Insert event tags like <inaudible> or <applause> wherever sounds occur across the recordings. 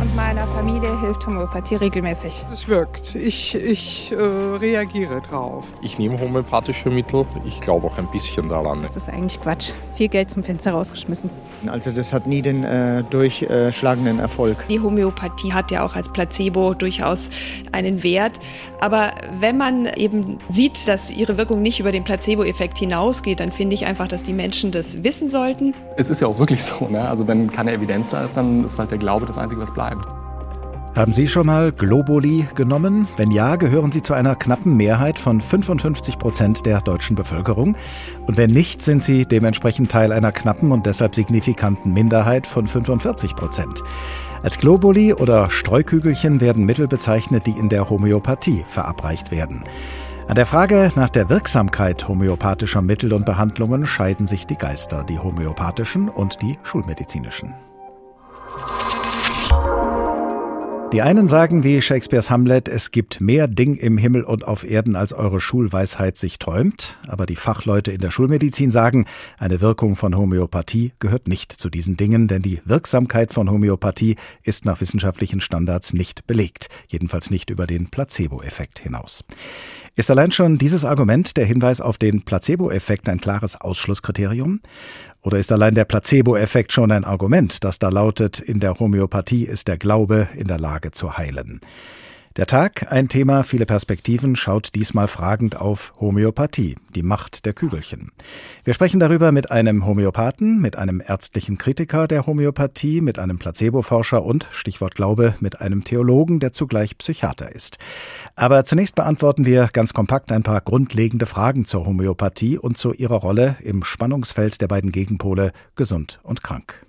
und meiner Familie hilft Homöopathie regelmäßig. Es wirkt. Ich, ich äh, reagiere drauf. Ich nehme homöopathische Mittel. Ich glaube auch ein bisschen daran. Das ist eigentlich Quatsch. Viel Geld zum Fenster rausgeschmissen. Also das hat nie den äh, durchschlagenden Erfolg. Die Homöopathie hat ja auch als Placebo durchaus einen Wert. Aber wenn man eben sieht, dass ihre Wirkung nicht über den Placebo-Effekt hinausgeht, dann finde ich einfach, dass die Menschen das wissen sollten. Es ist ja auch wirklich so. Ne? Also wenn keine Evidenz da ist, dann ist halt der Glaube das Einzige, was bleibt bleibt. Haben Sie schon mal Globuli genommen? Wenn ja, gehören Sie zu einer knappen Mehrheit von 55 Prozent der deutschen Bevölkerung. Und wenn nicht, sind Sie dementsprechend Teil einer knappen und deshalb signifikanten Minderheit von 45 Prozent. Als Globuli oder Streukügelchen werden Mittel bezeichnet, die in der Homöopathie verabreicht werden. An der Frage nach der Wirksamkeit homöopathischer Mittel und Behandlungen scheiden sich die Geister, die homöopathischen und die schulmedizinischen. Die einen sagen wie Shakespeares Hamlet, es gibt mehr Ding im Himmel und auf Erden, als eure Schulweisheit sich träumt. Aber die Fachleute in der Schulmedizin sagen, eine Wirkung von Homöopathie gehört nicht zu diesen Dingen, denn die Wirksamkeit von Homöopathie ist nach wissenschaftlichen Standards nicht belegt, jedenfalls nicht über den Placebo-Effekt hinaus. Ist allein schon dieses Argument, der Hinweis auf den Placebo-Effekt, ein klares Ausschlusskriterium? Oder ist allein der Placebo-Effekt schon ein Argument, das da lautet, in der Homöopathie ist der Glaube in der Lage zu heilen? Der Tag, ein Thema, viele Perspektiven, schaut diesmal fragend auf Homöopathie, die Macht der Kügelchen. Wir sprechen darüber mit einem Homöopathen, mit einem ärztlichen Kritiker der Homöopathie, mit einem Placebo-Forscher und, Stichwort Glaube, mit einem Theologen, der zugleich Psychiater ist. Aber zunächst beantworten wir ganz kompakt ein paar grundlegende Fragen zur Homöopathie und zu ihrer Rolle im Spannungsfeld der beiden Gegenpole gesund und krank.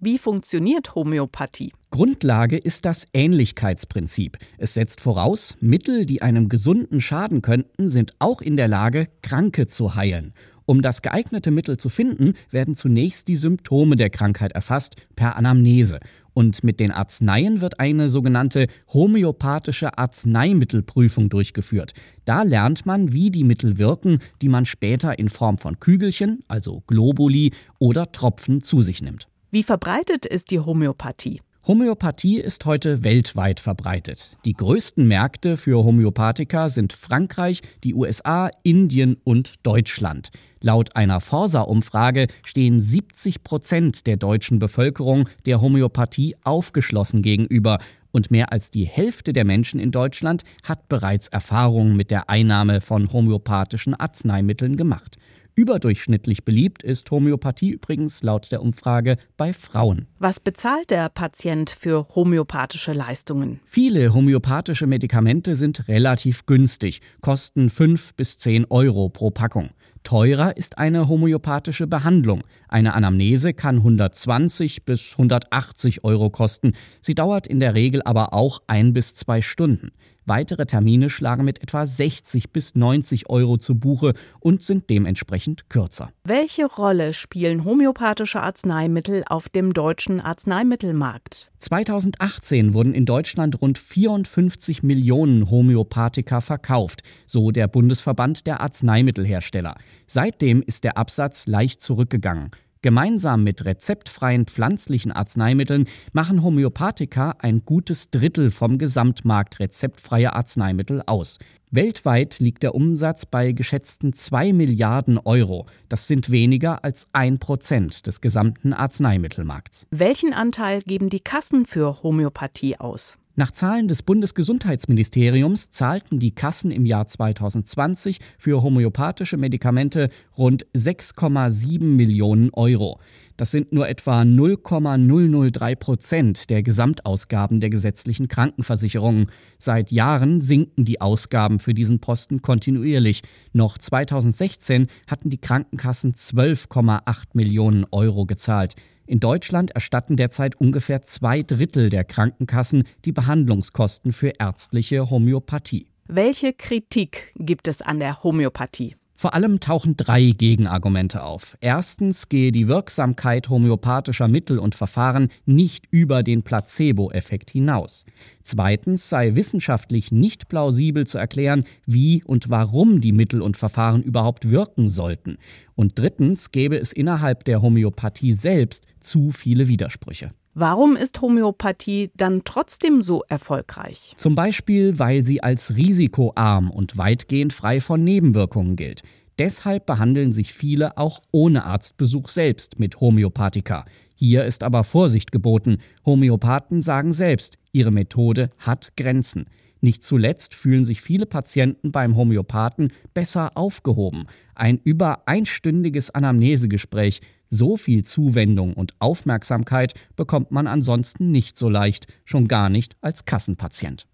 Wie funktioniert Homöopathie? Grundlage ist das Ähnlichkeitsprinzip. Es setzt voraus, Mittel, die einem Gesunden schaden könnten, sind auch in der Lage, Kranke zu heilen. Um das geeignete Mittel zu finden, werden zunächst die Symptome der Krankheit erfasst per Anamnese. Und mit den Arzneien wird eine sogenannte homöopathische Arzneimittelprüfung durchgeführt. Da lernt man, wie die Mittel wirken, die man später in Form von Kügelchen, also Globuli oder Tropfen zu sich nimmt. Wie verbreitet ist die Homöopathie? Homöopathie ist heute weltweit verbreitet. Die größten Märkte für Homöopathika sind Frankreich, die USA, Indien und Deutschland. Laut einer Forsa-Umfrage stehen 70 Prozent der deutschen Bevölkerung der Homöopathie aufgeschlossen gegenüber. Und mehr als die Hälfte der Menschen in Deutschland hat bereits Erfahrungen mit der Einnahme von homöopathischen Arzneimitteln gemacht. Überdurchschnittlich beliebt ist Homöopathie übrigens laut der Umfrage bei Frauen. Was bezahlt der Patient für homöopathische Leistungen? Viele homöopathische Medikamente sind relativ günstig, kosten 5 bis 10 Euro pro Packung. Teurer ist eine homöopathische Behandlung. Eine Anamnese kann 120 bis 180 Euro kosten. Sie dauert in der Regel aber auch ein bis zwei Stunden. Weitere Termine schlagen mit etwa 60 bis 90 Euro zu Buche und sind dementsprechend kürzer. Welche Rolle spielen homöopathische Arzneimittel auf dem deutschen Arzneimittelmarkt? 2018 wurden in Deutschland rund 54 Millionen Homöopathika verkauft, so der Bundesverband der Arzneimittelhersteller. Seitdem ist der Absatz leicht zurückgegangen. Gemeinsam mit rezeptfreien pflanzlichen Arzneimitteln machen Homöopathika ein gutes Drittel vom Gesamtmarkt rezeptfreier Arzneimittel aus. Weltweit liegt der Umsatz bei geschätzten 2 Milliarden Euro. Das sind weniger als ein Prozent des gesamten Arzneimittelmarkts. Welchen Anteil geben die Kassen für Homöopathie aus? Nach Zahlen des Bundesgesundheitsministeriums zahlten die Kassen im Jahr 2020 für homöopathische Medikamente rund 6,7 Millionen Euro. Das sind nur etwa 0,003 Prozent der Gesamtausgaben der gesetzlichen Krankenversicherungen. Seit Jahren sinken die Ausgaben für diesen Posten kontinuierlich. Noch 2016 hatten die Krankenkassen 12,8 Millionen Euro gezahlt. In Deutschland erstatten derzeit ungefähr zwei Drittel der Krankenkassen die Behandlungskosten für ärztliche Homöopathie. Welche Kritik gibt es an der Homöopathie? Vor allem tauchen drei Gegenargumente auf. Erstens gehe die Wirksamkeit homöopathischer Mittel und Verfahren nicht über den Placebo-Effekt hinaus. Zweitens sei wissenschaftlich nicht plausibel zu erklären, wie und warum die Mittel und Verfahren überhaupt wirken sollten. Und drittens gäbe es innerhalb der Homöopathie selbst zu viele Widersprüche. Warum ist Homöopathie dann trotzdem so erfolgreich? Zum Beispiel, weil sie als risikoarm und weitgehend frei von Nebenwirkungen gilt. Deshalb behandeln sich viele auch ohne Arztbesuch selbst mit Homöopathika. Hier ist aber Vorsicht geboten. Homöopathen sagen selbst, ihre Methode hat Grenzen. Nicht zuletzt fühlen sich viele Patienten beim Homöopathen besser aufgehoben. Ein über einstündiges Anamnesegespräch so viel Zuwendung und Aufmerksamkeit bekommt man ansonsten nicht so leicht, schon gar nicht als Kassenpatient.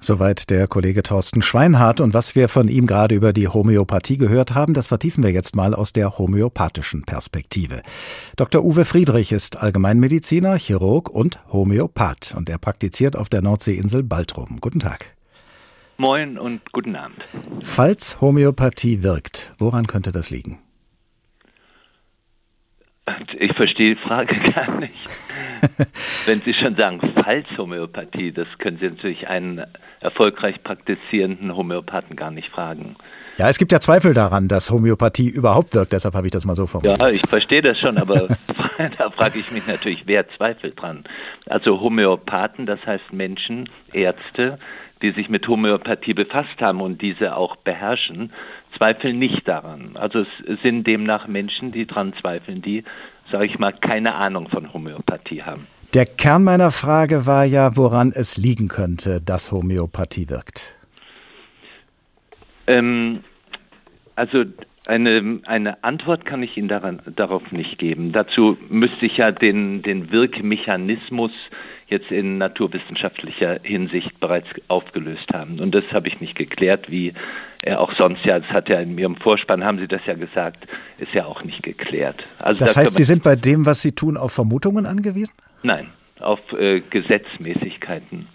Soweit der Kollege Thorsten Schweinhardt und was wir von ihm gerade über die Homöopathie gehört haben, das vertiefen wir jetzt mal aus der homöopathischen Perspektive. Dr. Uwe Friedrich ist Allgemeinmediziner, Chirurg und Homöopath und er praktiziert auf der Nordseeinsel Baltrum. Guten Tag. Moin und guten Abend. Falls Homöopathie wirkt, woran könnte das liegen? Ich verstehe die Frage <laughs> gar nicht. <laughs> Wenn Sie schon sagen Fallshomöopathie, das können Sie natürlich einen erfolgreich praktizierenden Homöopathen gar nicht fragen. Ja, es gibt ja Zweifel daran, dass Homöopathie überhaupt wirkt, deshalb habe ich das mal so formuliert. Ja, ich verstehe das schon, aber <laughs> da frage ich mich natürlich, wer zweifelt dran? Also Homöopathen, das heißt Menschen, Ärzte, die sich mit Homöopathie befasst haben und diese auch beherrschen, zweifeln nicht daran. Also es sind demnach Menschen, die daran zweifeln, die, sage ich mal, keine Ahnung von Homöopathie haben. Der Kern meiner Frage war ja, woran es liegen könnte, dass Homöopathie wirkt. Ähm, also eine, eine Antwort kann ich Ihnen daran, darauf nicht geben. Dazu müsste ich ja den, den Wirkmechanismus jetzt in naturwissenschaftlicher Hinsicht bereits aufgelöst haben. Und das habe ich nicht geklärt, wie er auch sonst ja, das hat ja in Ihrem Vorspann, haben Sie das ja gesagt, ist ja auch nicht geklärt. Also das heißt, Sie sind bei dem, was Sie tun, auf Vermutungen angewiesen? Nein, auf äh, Gesetzmäßigkeiten.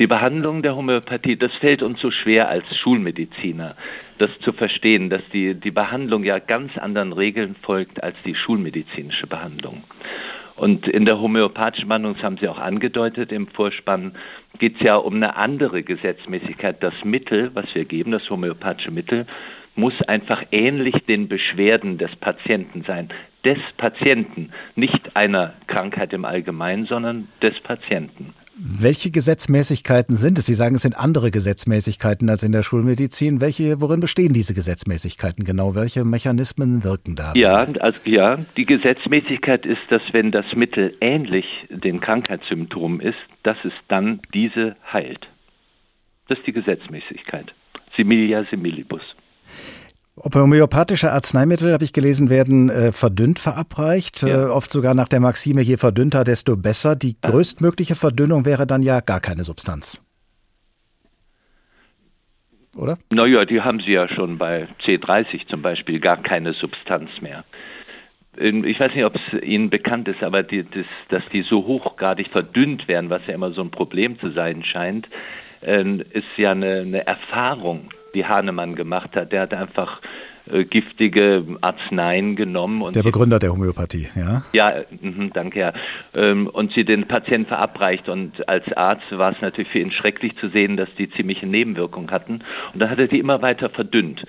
Die Behandlung der Homöopathie, das fällt uns so schwer als Schulmediziner, das zu verstehen, dass die, die Behandlung ja ganz anderen Regeln folgt als die schulmedizinische Behandlung. Und in der homöopathischen Behandlung, das haben Sie auch angedeutet im Vorspann, geht es ja um eine andere Gesetzmäßigkeit. Das Mittel, was wir geben, das homöopathische Mittel, muss einfach ähnlich den Beschwerden des Patienten sein. Des Patienten, nicht einer Krankheit im Allgemeinen, sondern des Patienten. Welche Gesetzmäßigkeiten sind es? Sie sagen, es sind andere Gesetzmäßigkeiten als in der Schulmedizin. Welche, worin bestehen diese Gesetzmäßigkeiten genau? Welche Mechanismen wirken da? Ja, also, ja, die Gesetzmäßigkeit ist, dass wenn das Mittel ähnlich den Krankheitssymptomen ist, dass es dann diese heilt. Das ist die Gesetzmäßigkeit. Similia similibus. Homöopathische Arzneimittel, habe ich gelesen, werden äh, verdünnt verabreicht, ja. äh, oft sogar nach der Maxime, je verdünnter, desto besser. Die ja. größtmögliche Verdünnung wäre dann ja gar keine Substanz. Oder? Naja, die haben sie ja schon bei C30 zum Beispiel, gar keine Substanz mehr. Ähm, ich weiß nicht, ob es Ihnen bekannt ist, aber die, das, dass die so hochgradig verdünnt werden, was ja immer so ein Problem zu sein scheint, äh, ist ja eine, eine Erfahrung die Hahnemann gemacht hat. Der hat einfach äh, giftige Arzneien genommen. Und der Begründer der Homöopathie, ja? Ja, mh, danke, ja. Ähm, und sie den Patienten verabreicht. Und als Arzt war es natürlich für ihn schrecklich zu sehen, dass die ziemliche Nebenwirkungen hatten. Und dann hat er die immer weiter verdünnt.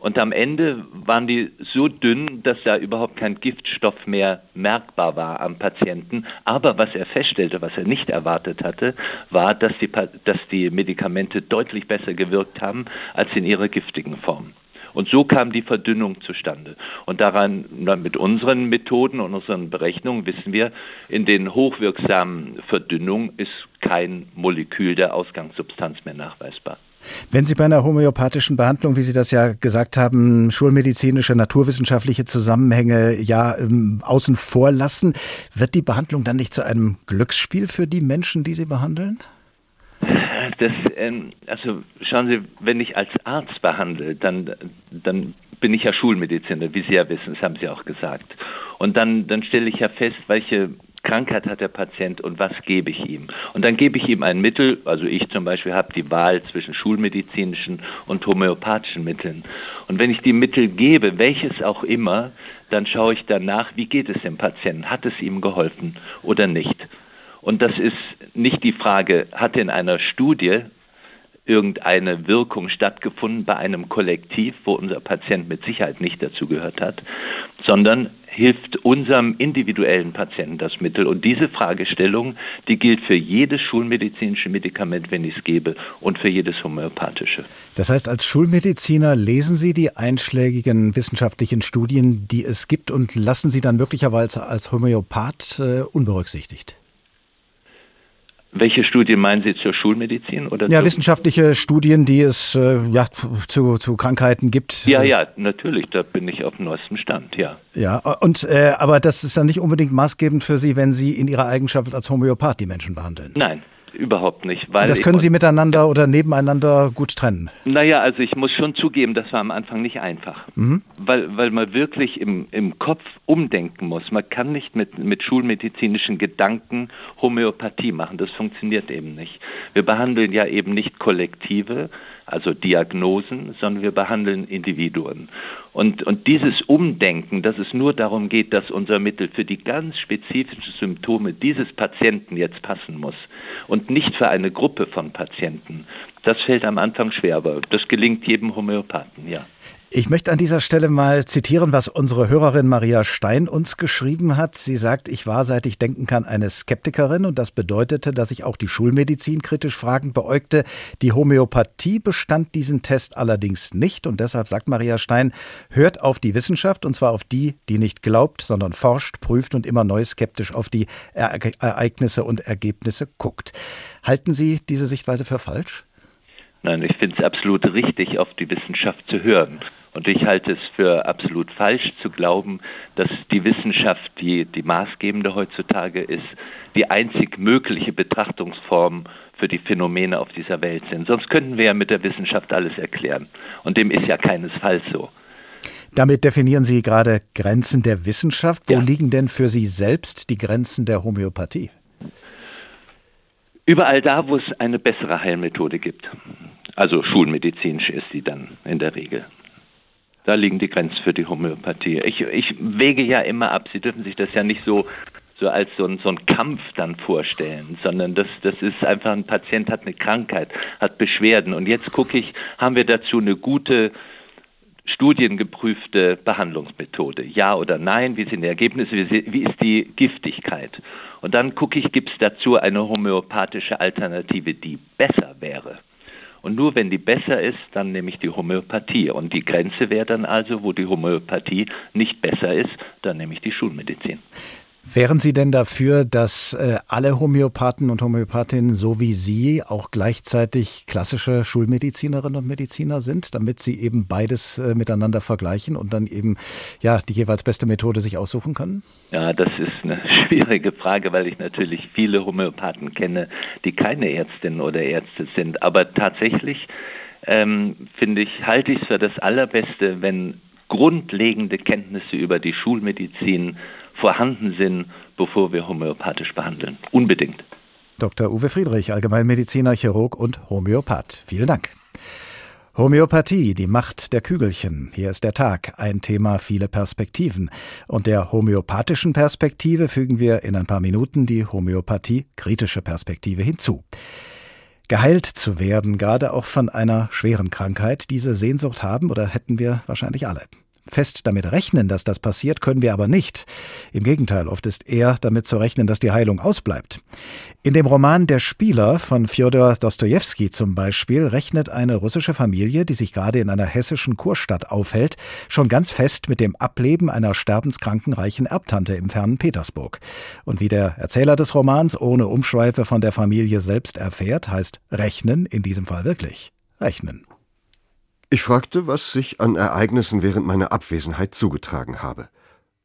Und am Ende waren die so dünn, dass da überhaupt kein Giftstoff mehr merkbar war am Patienten. Aber was er feststellte, was er nicht erwartet hatte, war, dass die, dass die Medikamente deutlich besser gewirkt haben als in ihrer giftigen Form. Und so kam die Verdünnung zustande. Und daran, mit unseren Methoden und unseren Berechnungen wissen wir, in den hochwirksamen Verdünnungen ist kein Molekül der Ausgangssubstanz mehr nachweisbar. Wenn Sie bei einer homöopathischen Behandlung, wie Sie das ja gesagt haben, schulmedizinische, naturwissenschaftliche Zusammenhänge ja ähm, außen vor lassen, wird die Behandlung dann nicht zu einem Glücksspiel für die Menschen, die Sie behandeln? Das, ähm, also schauen Sie, wenn ich als Arzt behandle, dann, dann bin ich ja Schulmediziner, wie Sie ja wissen, das haben Sie auch gesagt. Und dann, dann stelle ich ja fest, welche Krankheit hat der Patient und was gebe ich ihm? Und dann gebe ich ihm ein Mittel, also ich zum Beispiel habe die Wahl zwischen schulmedizinischen und homöopathischen Mitteln. Und wenn ich die Mittel gebe, welches auch immer, dann schaue ich danach, wie geht es dem Patienten? Hat es ihm geholfen oder nicht? Und das ist nicht die Frage, hat in einer Studie irgendeine Wirkung stattgefunden bei einem Kollektiv, wo unser Patient mit Sicherheit nicht dazugehört hat, sondern hilft unserem individuellen Patienten das Mittel. Und diese Fragestellung, die gilt für jedes schulmedizinische Medikament, wenn ich es gebe, und für jedes homöopathische. Das heißt, als Schulmediziner lesen Sie die einschlägigen wissenschaftlichen Studien, die es gibt, und lassen sie dann möglicherweise als Homöopath äh, unberücksichtigt? Welche Studien meinen Sie zur Schulmedizin oder? Ja, wissenschaftliche Studien, die es äh, ja zu, zu Krankheiten gibt. Ja, ja, natürlich. Da bin ich auf dem neuesten Stand. Ja. Ja, und äh, aber das ist dann nicht unbedingt maßgebend für Sie, wenn Sie in Ihrer Eigenschaft als Homöopath die Menschen behandeln. Nein, überhaupt nicht. Weil das können Sie miteinander oder nebeneinander gut trennen? Naja, also ich muss schon zugeben, das war am Anfang nicht einfach. Mhm. Weil, weil man wirklich im, im Kopf umdenken muss. Man kann nicht mit, mit schulmedizinischen Gedanken Homöopathie machen. Das funktioniert eben nicht. Wir behandeln ja eben nicht Kollektive, also Diagnosen, sondern wir behandeln Individuen. Und, und dieses Umdenken, dass es nur darum geht, dass unser Mittel für die ganz spezifischen Symptome dieses Patienten jetzt passen muss und nicht für eine Gruppe von Patienten, das fällt am Anfang schwer, aber das gelingt jedem Homöopathen, ja. Ich möchte an dieser Stelle mal zitieren, was unsere Hörerin Maria Stein uns geschrieben hat. Sie sagt, ich war, seit ich denken kann, eine Skeptikerin und das bedeutete, dass ich auch die Schulmedizin kritisch fragend beäugte. Die Homöopathie bestand diesen Test allerdings nicht und deshalb sagt Maria Stein, hört auf die Wissenschaft und zwar auf die, die nicht glaubt, sondern forscht, prüft und immer neu skeptisch auf die Ereignisse und Ergebnisse guckt. Halten Sie diese Sichtweise für falsch? Nein, ich finde es absolut richtig, auf die Wissenschaft zu hören. Und ich halte es für absolut falsch zu glauben, dass die Wissenschaft die, die maßgebende heutzutage ist, die einzig mögliche Betrachtungsform für die Phänomene auf dieser Welt sind. Sonst könnten wir ja mit der Wissenschaft alles erklären. Und dem ist ja keinesfalls so. Damit definieren Sie gerade Grenzen der Wissenschaft. Wo ja. liegen denn für Sie selbst die Grenzen der Homöopathie? Überall da, wo es eine bessere Heilmethode gibt. Also schulmedizinisch ist sie dann in der Regel. Da liegen die Grenzen für die Homöopathie. Ich, ich wege ja immer ab. Sie dürfen sich das ja nicht so so als so ein, so ein Kampf dann vorstellen, sondern das, das ist einfach ein Patient hat eine Krankheit, hat Beschwerden und jetzt gucke ich, haben wir dazu eine gute studiengeprüfte Behandlungsmethode? Ja oder nein? Wie sind die Ergebnisse? Wie ist die Giftigkeit? Und dann gucke ich, gibt es dazu eine homöopathische Alternative, die besser wäre? Und nur wenn die besser ist, dann nehme ich die Homöopathie. Und die Grenze wäre dann also, wo die Homöopathie nicht besser ist, dann nehme ich die Schulmedizin. Wären Sie denn dafür, dass äh, alle Homöopathen und Homöopathinnen so wie Sie auch gleichzeitig klassische Schulmedizinerinnen und Mediziner sind, damit sie eben beides äh, miteinander vergleichen und dann eben ja die jeweils beste Methode sich aussuchen können? Ja, das ist eine schwierige Frage, weil ich natürlich viele Homöopathen kenne, die keine Ärztinnen oder Ärzte sind. Aber tatsächlich ähm, finde ich, halte ich es für das Allerbeste, wenn grundlegende Kenntnisse über die Schulmedizin vorhanden sind, bevor wir homöopathisch behandeln. Unbedingt. Dr. Uwe Friedrich, Allgemeinmediziner, Chirurg und Homöopath. Vielen Dank. Homöopathie, die Macht der Kügelchen. Hier ist der Tag, ein Thema, viele Perspektiven. Und der homöopathischen Perspektive fügen wir in ein paar Minuten die Homöopathie-kritische Perspektive hinzu. Geheilt zu werden, gerade auch von einer schweren Krankheit, diese Sehnsucht haben oder hätten wir wahrscheinlich alle. Fest damit rechnen, dass das passiert, können wir aber nicht. Im Gegenteil, oft ist eher damit zu rechnen, dass die Heilung ausbleibt. In dem Roman Der Spieler von Fjodor Dostojewski zum Beispiel rechnet eine russische Familie, die sich gerade in einer hessischen Kurstadt aufhält, schon ganz fest mit dem Ableben einer sterbenskranken reichen Erbtante im fernen Petersburg. Und wie der Erzähler des Romans ohne Umschweife von der Familie selbst erfährt, heißt rechnen in diesem Fall wirklich rechnen. Ich fragte, was sich an Ereignissen während meiner Abwesenheit zugetragen habe.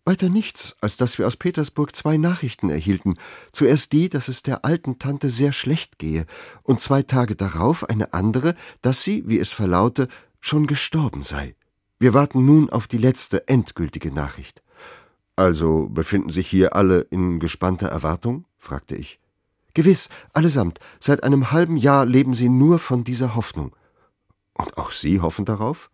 Weiter nichts, als dass wir aus Petersburg zwei Nachrichten erhielten. Zuerst die, dass es der alten Tante sehr schlecht gehe, und zwei Tage darauf eine andere, dass sie, wie es verlaute, schon gestorben sei. Wir warten nun auf die letzte endgültige Nachricht. Also befinden sich hier alle in gespannter Erwartung? fragte ich. Gewiss, allesamt. Seit einem halben Jahr leben sie nur von dieser Hoffnung. Und auch Sie hoffen darauf?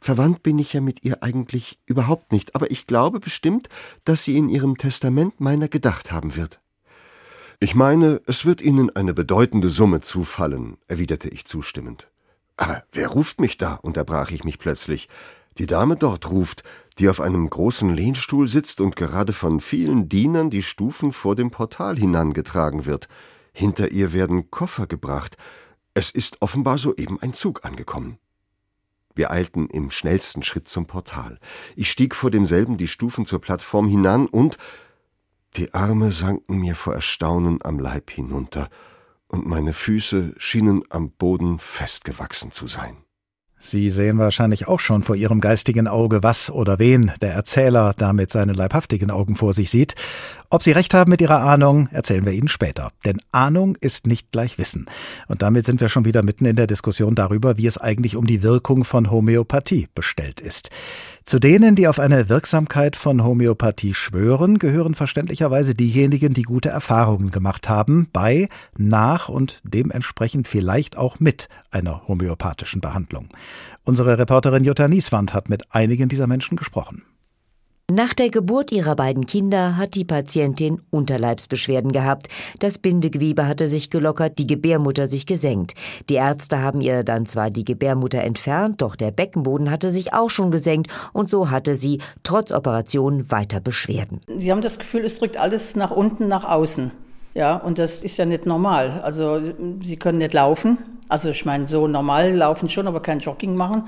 Verwandt bin ich ja mit ihr eigentlich überhaupt nicht, aber ich glaube bestimmt, dass sie in ihrem Testament meiner gedacht haben wird. Ich meine, es wird Ihnen eine bedeutende Summe zufallen, erwiderte ich zustimmend. Aber wer ruft mich da? unterbrach ich mich plötzlich. Die Dame dort ruft, die auf einem großen Lehnstuhl sitzt und gerade von vielen Dienern die Stufen vor dem Portal hinangetragen wird. Hinter ihr werden Koffer gebracht. Es ist offenbar soeben ein Zug angekommen. Wir eilten im schnellsten Schritt zum Portal. Ich stieg vor demselben die Stufen zur Plattform hinan und die Arme sanken mir vor Erstaunen am Leib hinunter, und meine Füße schienen am Boden festgewachsen zu sein. Sie sehen wahrscheinlich auch schon vor Ihrem geistigen Auge, was oder wen der Erzähler da mit seinen leibhaftigen Augen vor sich sieht. Ob Sie recht haben mit Ihrer Ahnung, erzählen wir Ihnen später. Denn Ahnung ist nicht gleich Wissen. Und damit sind wir schon wieder mitten in der Diskussion darüber, wie es eigentlich um die Wirkung von Homöopathie bestellt ist. Zu denen, die auf eine Wirksamkeit von Homöopathie schwören, gehören verständlicherweise diejenigen, die gute Erfahrungen gemacht haben bei, nach und dementsprechend vielleicht auch mit einer homöopathischen Behandlung. Unsere Reporterin Jutta Nieswand hat mit einigen dieser Menschen gesprochen. Nach der Geburt ihrer beiden Kinder hat die Patientin Unterleibsbeschwerden gehabt. Das Bindegewebe hatte sich gelockert, die Gebärmutter sich gesenkt. Die Ärzte haben ihr dann zwar die Gebärmutter entfernt, doch der Beckenboden hatte sich auch schon gesenkt und so hatte sie trotz Operation weiter Beschwerden. Sie haben das Gefühl, es drückt alles nach unten, nach außen. Ja, und das ist ja nicht normal. Also sie können nicht laufen. Also ich meine, so normal laufen schon, aber kein Jogging machen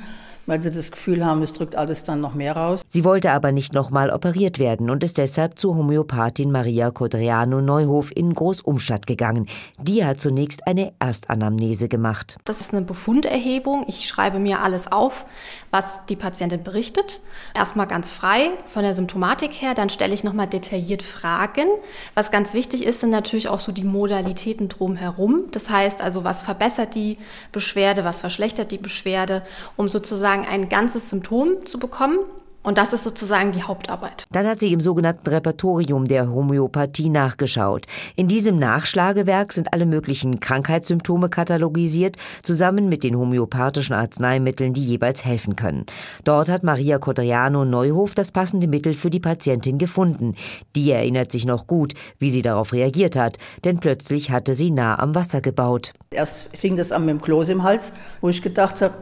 weil sie das Gefühl haben, es drückt alles dann noch mehr raus. Sie wollte aber nicht nochmal operiert werden und ist deshalb zur Homöopathin Maria Codreano Neuhof in Großumstadt gegangen. Die hat zunächst eine Erstanamnese gemacht. Das ist eine Befunderhebung. Ich schreibe mir alles auf, was die Patientin berichtet. Erstmal ganz frei von der Symptomatik her, dann stelle ich nochmal detailliert Fragen. Was ganz wichtig ist, sind natürlich auch so die Modalitäten drumherum. Das heißt also, was verbessert die Beschwerde, was verschlechtert die Beschwerde, um sozusagen sozusagen ein ganzes Symptom zu bekommen. Und das ist sozusagen die Hauptarbeit. Dann hat sie im sogenannten Repertorium der Homöopathie nachgeschaut. In diesem Nachschlagewerk sind alle möglichen Krankheitssymptome katalogisiert, zusammen mit den homöopathischen Arzneimitteln, die jeweils helfen können. Dort hat Maria Codriano Neuhof das passende Mittel für die Patientin gefunden. Die erinnert sich noch gut, wie sie darauf reagiert hat, denn plötzlich hatte sie nah am Wasser gebaut. Erst fing das an mit dem Kloß im Hals, wo ich gedacht habe,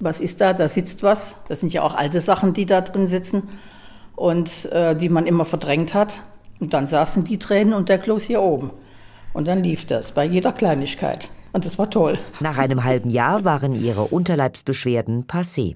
was ist da? Da sitzt was. Das sind ja auch alte Sachen, die da drin sitzen und äh, die man immer verdrängt hat. Und dann saßen die Tränen und der Kloß hier oben. Und dann lief das bei jeder Kleinigkeit. Und das war toll. Nach einem halben Jahr waren ihre Unterleibsbeschwerden passé.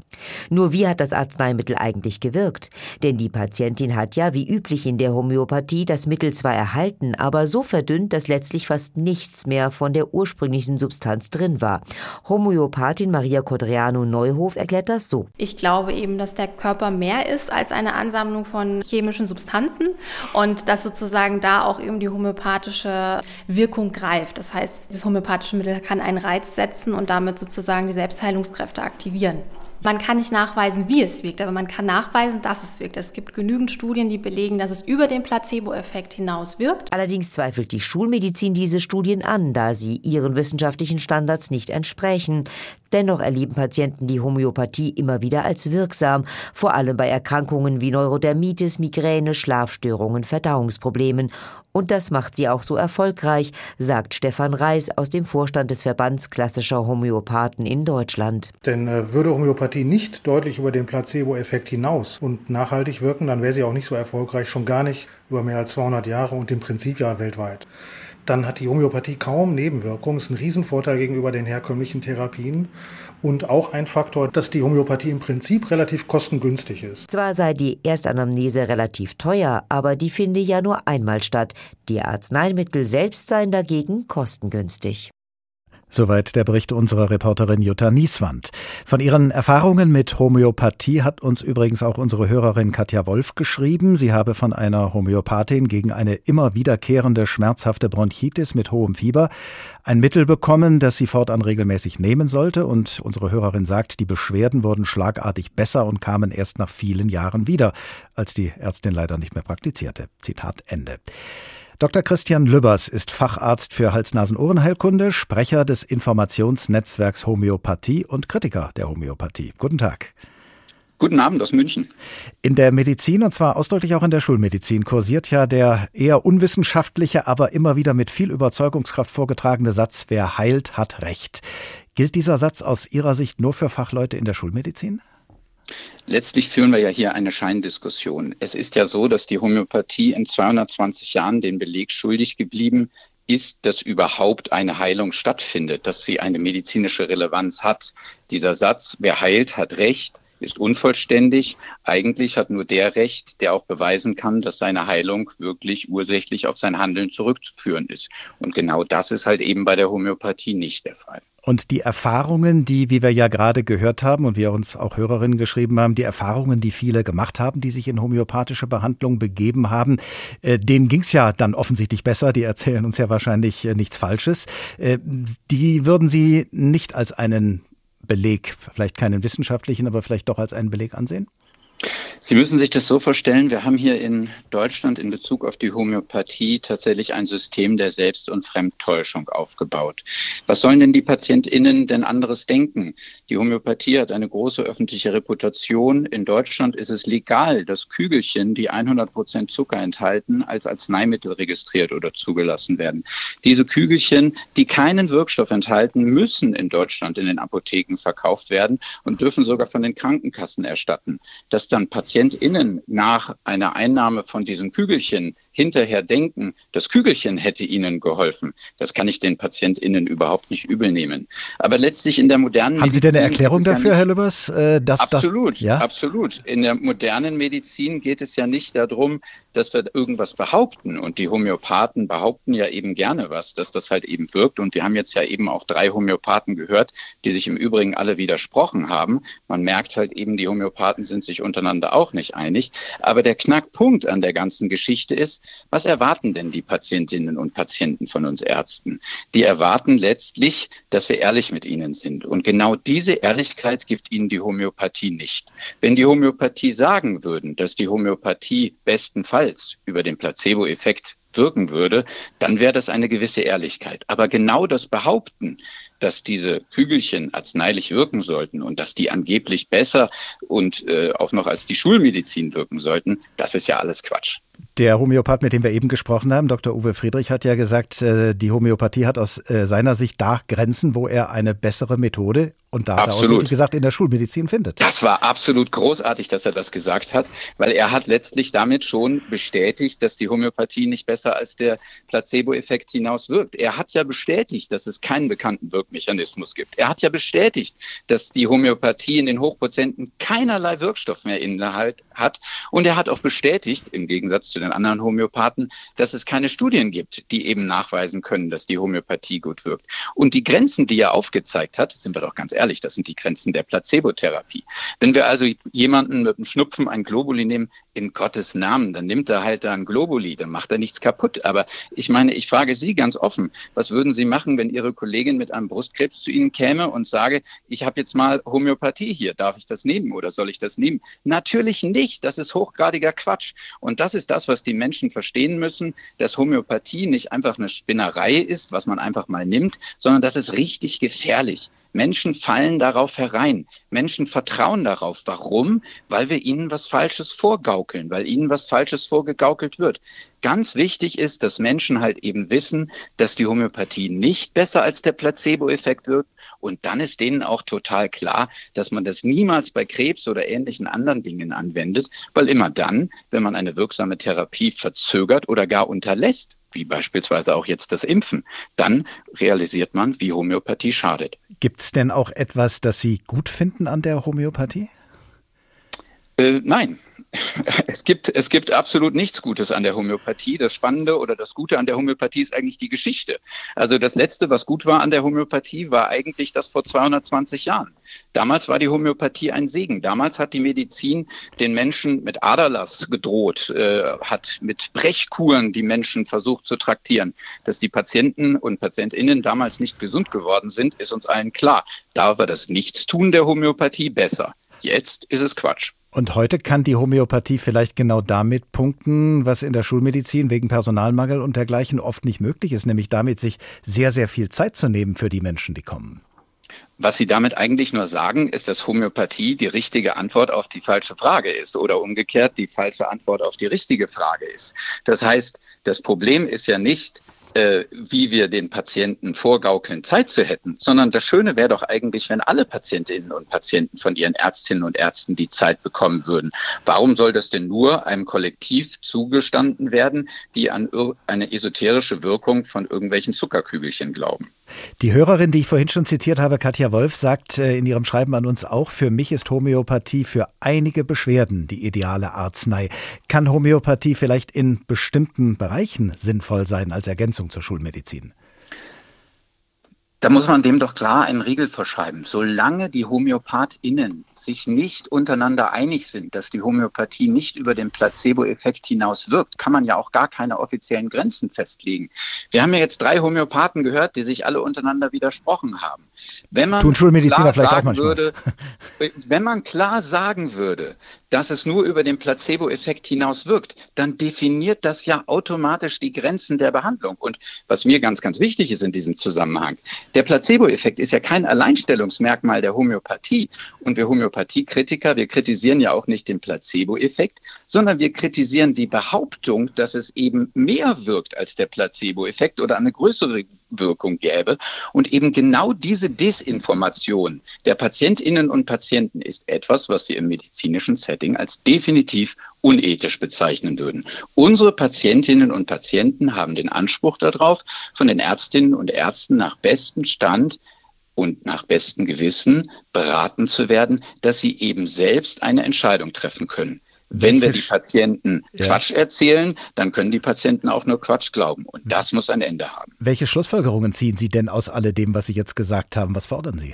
Nur wie hat das Arzneimittel eigentlich gewirkt? Denn die Patientin hat ja, wie üblich in der Homöopathie, das Mittel zwar erhalten, aber so verdünnt, dass letztlich fast nichts mehr von der ursprünglichen Substanz drin war. Homöopathin Maria Codreano Neuhof erklärt das so. Ich glaube eben, dass der Körper mehr ist als eine Ansammlung von chemischen Substanzen und dass sozusagen da auch eben die homöopathische Wirkung greift. Das heißt, das homöopathische Mittel kann einen Reiz setzen und damit sozusagen die Selbstheilungskräfte aktivieren. Man kann nicht nachweisen, wie es wirkt, aber man kann nachweisen, dass es wirkt. Es gibt genügend Studien, die belegen, dass es über den Placebo-Effekt hinaus wirkt. Allerdings zweifelt die Schulmedizin diese Studien an, da sie ihren wissenschaftlichen Standards nicht entsprechen. Dennoch erleben Patienten die Homöopathie immer wieder als wirksam, vor allem bei Erkrankungen wie Neurodermitis, Migräne, Schlafstörungen, Verdauungsproblemen. Und das macht sie auch so erfolgreich, sagt Stefan Reis aus dem Vorstand des Verbands klassischer Homöopathen in Deutschland. Denn äh, würde Homöopathie nicht deutlich über den Placebo-Effekt hinaus und nachhaltig wirken, dann wäre sie auch nicht so erfolgreich, schon gar nicht über mehr als 200 Jahre und im Prinzip ja weltweit dann hat die Homöopathie kaum Nebenwirkungen. Ist ein Riesenvorteil gegenüber den herkömmlichen Therapien und auch ein Faktor, dass die Homöopathie im Prinzip relativ kostengünstig ist. Zwar sei die Erstanamnese relativ teuer, aber die finde ja nur einmal statt. Die Arzneimittel selbst seien dagegen kostengünstig. Soweit der Bericht unserer Reporterin Jutta Nieswand. Von ihren Erfahrungen mit Homöopathie hat uns übrigens auch unsere Hörerin Katja Wolf geschrieben. Sie habe von einer Homöopathin gegen eine immer wiederkehrende schmerzhafte Bronchitis mit hohem Fieber ein Mittel bekommen, das sie fortan regelmäßig nehmen sollte. Und unsere Hörerin sagt, die Beschwerden wurden schlagartig besser und kamen erst nach vielen Jahren wieder, als die Ärztin leider nicht mehr praktizierte. Zitat Ende. Dr. Christian Lübbers ist Facharzt für Hals-Nasen-Ohrenheilkunde, Sprecher des Informationsnetzwerks Homöopathie und Kritiker der Homöopathie. Guten Tag. Guten Abend aus München. In der Medizin und zwar ausdrücklich auch in der Schulmedizin kursiert ja der eher unwissenschaftliche, aber immer wieder mit viel Überzeugungskraft vorgetragene Satz, wer heilt, hat Recht. Gilt dieser Satz aus Ihrer Sicht nur für Fachleute in der Schulmedizin? Letztlich führen wir ja hier eine Scheindiskussion. Es ist ja so, dass die Homöopathie in 220 Jahren den Beleg schuldig geblieben ist, dass überhaupt eine Heilung stattfindet, dass sie eine medizinische Relevanz hat. Dieser Satz, wer heilt, hat Recht, ist unvollständig. Eigentlich hat nur der Recht, der auch beweisen kann, dass seine Heilung wirklich ursächlich auf sein Handeln zurückzuführen ist. Und genau das ist halt eben bei der Homöopathie nicht der Fall. Und die Erfahrungen, die, wie wir ja gerade gehört haben und wir uns auch Hörerinnen geschrieben haben, die Erfahrungen, die viele gemacht haben, die sich in homöopathische Behandlung begeben haben, äh, denen ging es ja dann offensichtlich besser. Die erzählen uns ja wahrscheinlich äh, nichts Falsches. Äh, die würden Sie nicht als einen Beleg, vielleicht keinen wissenschaftlichen, aber vielleicht doch als einen Beleg ansehen? Sie müssen sich das so vorstellen, wir haben hier in Deutschland in Bezug auf die Homöopathie tatsächlich ein System der Selbst- und Fremdtäuschung aufgebaut. Was sollen denn die PatientInnen denn anderes denken? Die Homöopathie hat eine große öffentliche Reputation. In Deutschland ist es legal, dass Kügelchen, die 100 Prozent Zucker enthalten, als Arzneimittel registriert oder zugelassen werden. Diese Kügelchen, die keinen Wirkstoff enthalten, müssen in Deutschland in den Apotheken verkauft werden und dürfen sogar von den Krankenkassen erstatten. Dass dann PatientInnen nach einer Einnahme von diesen Kügelchen hinterher denken, das Kügelchen hätte ihnen geholfen, das kann ich den PatientInnen überhaupt nicht übel nehmen. Aber letztlich in der modernen Haben Sie denn eine Erklärung dafür, ja Herr Lübbers? Äh, dass absolut, das, ja? absolut. In der modernen Medizin geht es ja nicht darum, dass wir irgendwas behaupten. Und die Homöopathen behaupten ja eben gerne was, dass das halt eben wirkt. Und wir haben jetzt ja eben auch drei Homöopathen gehört, die sich im Übrigen alle widersprochen haben. Man merkt halt eben, die Homöopathen sind sich untereinander auch nicht einig. Aber der Knackpunkt an der ganzen Geschichte ist, was erwarten denn die Patientinnen und Patienten von uns Ärzten? Die erwarten letztlich, dass wir ehrlich mit ihnen sind. Und genau diese Ehrlichkeit gibt ihnen die Homöopathie nicht. Wenn die Homöopathie sagen würden, dass die Homöopathie bestenfalls über den Placebo-Effekt wirken würde, dann wäre das eine gewisse Ehrlichkeit. Aber genau das Behaupten, dass diese Kügelchen arzneilich wirken sollten und dass die angeblich besser und äh, auch noch als die Schulmedizin wirken sollten, das ist ja alles Quatsch. Der Homöopath, mit dem wir eben gesprochen haben, Dr. Uwe Friedrich, hat ja gesagt, äh, die Homöopathie hat aus äh, seiner Sicht da Grenzen, wo er eine bessere Methode und da absolut. hat er auch gesagt, in der Schulmedizin findet. Das war absolut großartig, dass er das gesagt hat, weil er hat letztlich damit schon bestätigt, dass die Homöopathie nicht besser als der Placebo-Effekt hinaus wirkt. Er hat ja bestätigt, dass es keinen bekannten Wirkmechanismus gibt. Er hat ja bestätigt, dass die Homöopathie in den Hochprozenten keinerlei Wirkstoff mehr Inhalt hat. Und er hat auch bestätigt, im Gegensatz zu den anderen Homöopathen, dass es keine Studien gibt, die eben nachweisen können, dass die Homöopathie gut wirkt. Und die Grenzen, die er aufgezeigt hat, sind wir doch ganz ehrlich, das sind die Grenzen der Placebotherapie. Wenn wir also jemanden mit einem Schnupfen ein Globuli nehmen, in Gottes Namen, dann nimmt er halt da ein Globuli, dann macht er nichts kaputt. Aber ich meine, ich frage Sie ganz offen, was würden Sie machen, wenn Ihre Kollegin mit einem Brustkrebs zu Ihnen käme und sage, ich habe jetzt mal Homöopathie hier, darf ich das nehmen oder soll ich das nehmen? Natürlich nicht, das ist hochgradiger Quatsch. Und das ist das, was die Menschen verstehen müssen, dass Homöopathie nicht einfach eine Spinnerei ist, was man einfach mal nimmt, sondern das ist richtig gefährlich. Menschen fallen darauf herein. Menschen vertrauen darauf. Warum? Weil wir ihnen was Falsches vorgaukeln, weil ihnen was Falsches vorgegaukelt wird. Ganz wichtig ist, dass Menschen halt eben wissen, dass die Homöopathie nicht besser als der Placebo-Effekt wirkt. Und dann ist denen auch total klar, dass man das niemals bei Krebs oder ähnlichen anderen Dingen anwendet, weil immer dann, wenn man eine wirksame Therapie verzögert oder gar unterlässt, wie beispielsweise auch jetzt das Impfen, dann realisiert man, wie Homöopathie schadet. Gibt es denn auch etwas, das Sie gut finden an der Homöopathie? Äh, nein, es gibt, es gibt absolut nichts Gutes an der Homöopathie. Das Spannende oder das Gute an der Homöopathie ist eigentlich die Geschichte. Also das Letzte, was gut war an der Homöopathie, war eigentlich das vor 220 Jahren. Damals war die Homöopathie ein Segen. Damals hat die Medizin den Menschen mit Aderlass gedroht, äh, hat mit Brechkuren die Menschen versucht zu traktieren. Dass die Patienten und Patientinnen damals nicht gesund geworden sind, ist uns allen klar. Da war das Nichtstun der Homöopathie besser. Jetzt ist es Quatsch. Und heute kann die Homöopathie vielleicht genau damit punkten, was in der Schulmedizin wegen Personalmangel und dergleichen oft nicht möglich ist, nämlich damit sich sehr, sehr viel Zeit zu nehmen für die Menschen, die kommen. Was Sie damit eigentlich nur sagen, ist, dass Homöopathie die richtige Antwort auf die falsche Frage ist oder umgekehrt die falsche Antwort auf die richtige Frage ist. Das heißt, das Problem ist ja nicht, äh, wie wir den Patienten vorgaukeln, Zeit zu hätten, sondern das Schöne wäre doch eigentlich, wenn alle Patientinnen und Patienten von ihren Ärztinnen und Ärzten die Zeit bekommen würden. Warum soll das denn nur einem Kollektiv zugestanden werden, die an eine esoterische Wirkung von irgendwelchen Zuckerkügelchen glauben? Die Hörerin, die ich vorhin schon zitiert habe, Katja Wolf, sagt äh, in ihrem Schreiben an uns auch, für mich ist Homöopathie für einige Beschwerden die ideale Arznei. Kann Homöopathie vielleicht in bestimmten Bereichen sinnvoll sein als Ergänzung zur Schulmedizin? Da muss man dem doch klar einen Riegel verschreiben. Solange die HomöopathInnen sich nicht untereinander einig sind, dass die Homöopathie nicht über den Placebo-Effekt hinaus wirkt, kann man ja auch gar keine offiziellen Grenzen festlegen. Wir haben ja jetzt drei Homöopathen gehört, die sich alle untereinander widersprochen haben. Wenn man Tun Schulmediziner vielleicht auch manchmal. Würde, <laughs> wenn man klar sagen würde, dass es nur über den Placebo-Effekt hinaus wirkt, dann definiert das ja automatisch die Grenzen der Behandlung. Und was mir ganz, ganz wichtig ist in diesem Zusammenhang, der Placebo-Effekt ist ja kein Alleinstellungsmerkmal der Homöopathie. Und wir Homöopathiekritiker, wir kritisieren ja auch nicht den Placebo-Effekt, sondern wir kritisieren die Behauptung, dass es eben mehr wirkt als der Placebo-Effekt oder eine größere Wirkung gäbe. Und eben genau diese Desinformation der Patientinnen und Patienten ist etwas, was wir im medizinischen Setting als definitiv unethisch bezeichnen würden. Unsere Patientinnen und Patienten haben den Anspruch darauf, von den Ärztinnen und Ärzten nach bestem Stand und nach bestem Gewissen beraten zu werden, dass sie eben selbst eine Entscheidung treffen können. Wenn wir die Patienten ja. Quatsch erzählen, dann können die Patienten auch nur Quatsch glauben. Und das muss ein Ende haben. Welche Schlussfolgerungen ziehen Sie denn aus alledem, was Sie jetzt gesagt haben? Was fordern Sie?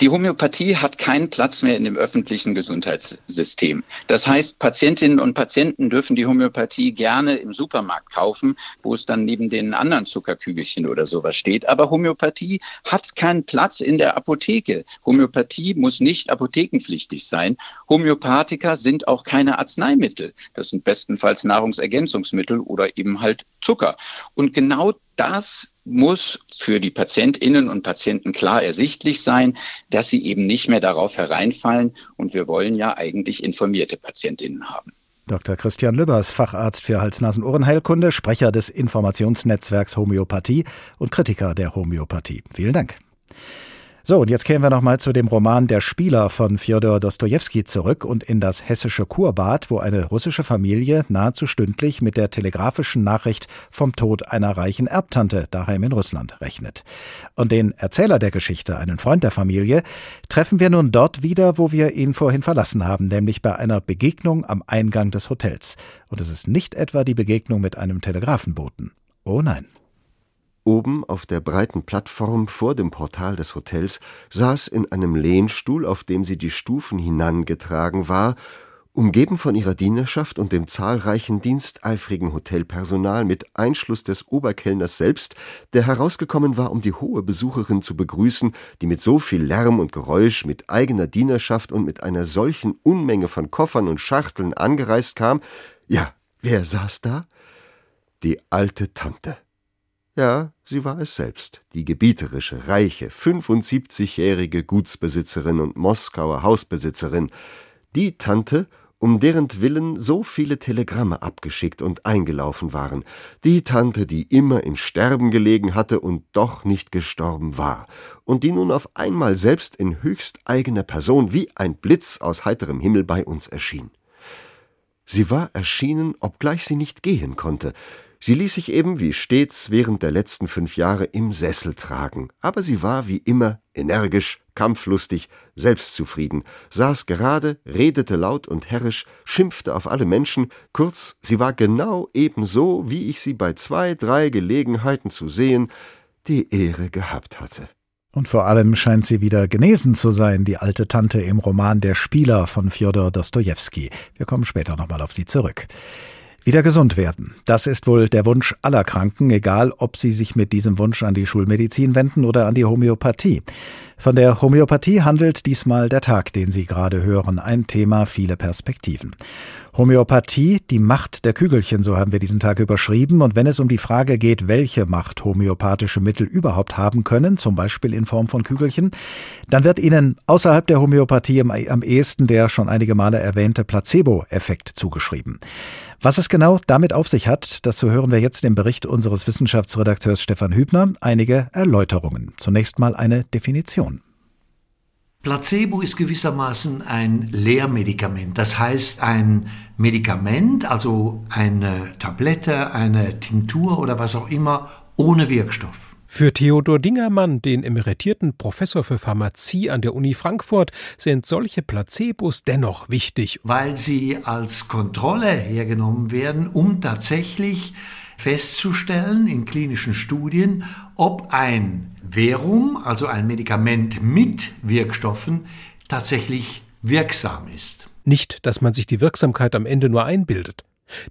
Die Homöopathie hat keinen Platz mehr in dem öffentlichen Gesundheitssystem. Das heißt, Patientinnen und Patienten dürfen die Homöopathie gerne im Supermarkt kaufen, wo es dann neben den anderen Zuckerkügelchen oder sowas steht. Aber Homöopathie hat keinen Platz in der Apotheke. Homöopathie muss nicht apothekenpflichtig sein. Homöopathika sind auch keine Arzneimittel. Das sind bestenfalls Nahrungsergänzungsmittel oder eben halt Zucker. Und genau das muss für die Patientinnen und Patienten klar ersichtlich sein, dass sie eben nicht mehr darauf hereinfallen. Und wir wollen ja eigentlich informierte Patientinnen haben. Dr. Christian Lübbers, Facharzt für Hals-Nasen-Ohrenheilkunde, Sprecher des Informationsnetzwerks Homöopathie und Kritiker der Homöopathie. Vielen Dank. So, und jetzt kehren wir nochmal zu dem Roman Der Spieler von Fjodor Dostojewski zurück und in das hessische Kurbad, wo eine russische Familie nahezu stündlich mit der telegrafischen Nachricht vom Tod einer reichen Erbtante daheim in Russland rechnet. Und den Erzähler der Geschichte, einen Freund der Familie, treffen wir nun dort wieder, wo wir ihn vorhin verlassen haben, nämlich bei einer Begegnung am Eingang des Hotels. Und es ist nicht etwa die Begegnung mit einem Telegrafenboten. Oh nein. Oben auf der breiten Plattform vor dem Portal des Hotels saß in einem Lehnstuhl, auf dem sie die Stufen hinangetragen war, umgeben von ihrer Dienerschaft und dem zahlreichen diensteifrigen Hotelpersonal mit Einschluss des Oberkellners selbst, der herausgekommen war, um die hohe Besucherin zu begrüßen, die mit so viel Lärm und Geräusch, mit eigener Dienerschaft und mit einer solchen Unmenge von Koffern und Schachteln angereist kam. Ja, wer saß da? Die alte Tante. Ja, sie war es selbst, die gebieterische, reiche, 75-jährige Gutsbesitzerin und Moskauer Hausbesitzerin, die Tante, um deren Willen so viele Telegramme abgeschickt und eingelaufen waren, die Tante, die immer im Sterben gelegen hatte und doch nicht gestorben war, und die nun auf einmal selbst in höchst eigener Person wie ein Blitz aus heiterem Himmel bei uns erschien. Sie war erschienen, obgleich sie nicht gehen konnte, Sie ließ sich eben wie stets während der letzten fünf Jahre im Sessel tragen, aber sie war wie immer energisch, kampflustig, selbstzufrieden, saß gerade, redete laut und herrisch, schimpfte auf alle Menschen, kurz, sie war genau ebenso, wie ich sie bei zwei, drei Gelegenheiten zu sehen, die Ehre gehabt hatte. Und vor allem scheint sie wieder genesen zu sein, die alte Tante im Roman Der Spieler von Fjodor Dostojewski. Wir kommen später nochmal auf sie zurück. Wieder gesund werden. Das ist wohl der Wunsch aller Kranken, egal ob sie sich mit diesem Wunsch an die Schulmedizin wenden oder an die Homöopathie. Von der Homöopathie handelt diesmal der Tag, den Sie gerade hören. Ein Thema, viele Perspektiven. Homöopathie, die Macht der Kügelchen, so haben wir diesen Tag überschrieben. Und wenn es um die Frage geht, welche Macht homöopathische Mittel überhaupt haben können, zum Beispiel in Form von Kügelchen, dann wird Ihnen außerhalb der Homöopathie am, am ehesten der schon einige Male erwähnte Placebo-Effekt zugeschrieben. Was es genau damit auf sich hat, das hören wir jetzt im Bericht unseres Wissenschaftsredakteurs Stefan Hübner. Einige Erläuterungen. Zunächst mal eine Definition. Placebo ist gewissermaßen ein Lehrmedikament, das heißt ein Medikament, also eine Tablette, eine Tinktur oder was auch immer, ohne Wirkstoff. Für Theodor Dingermann, den emeritierten Professor für Pharmazie an der Uni Frankfurt, sind solche Placebos dennoch wichtig. Weil sie als Kontrolle hergenommen werden, um tatsächlich festzustellen in klinischen Studien, ob ein Verum, also ein Medikament mit Wirkstoffen, tatsächlich wirksam ist. Nicht, dass man sich die Wirksamkeit am Ende nur einbildet.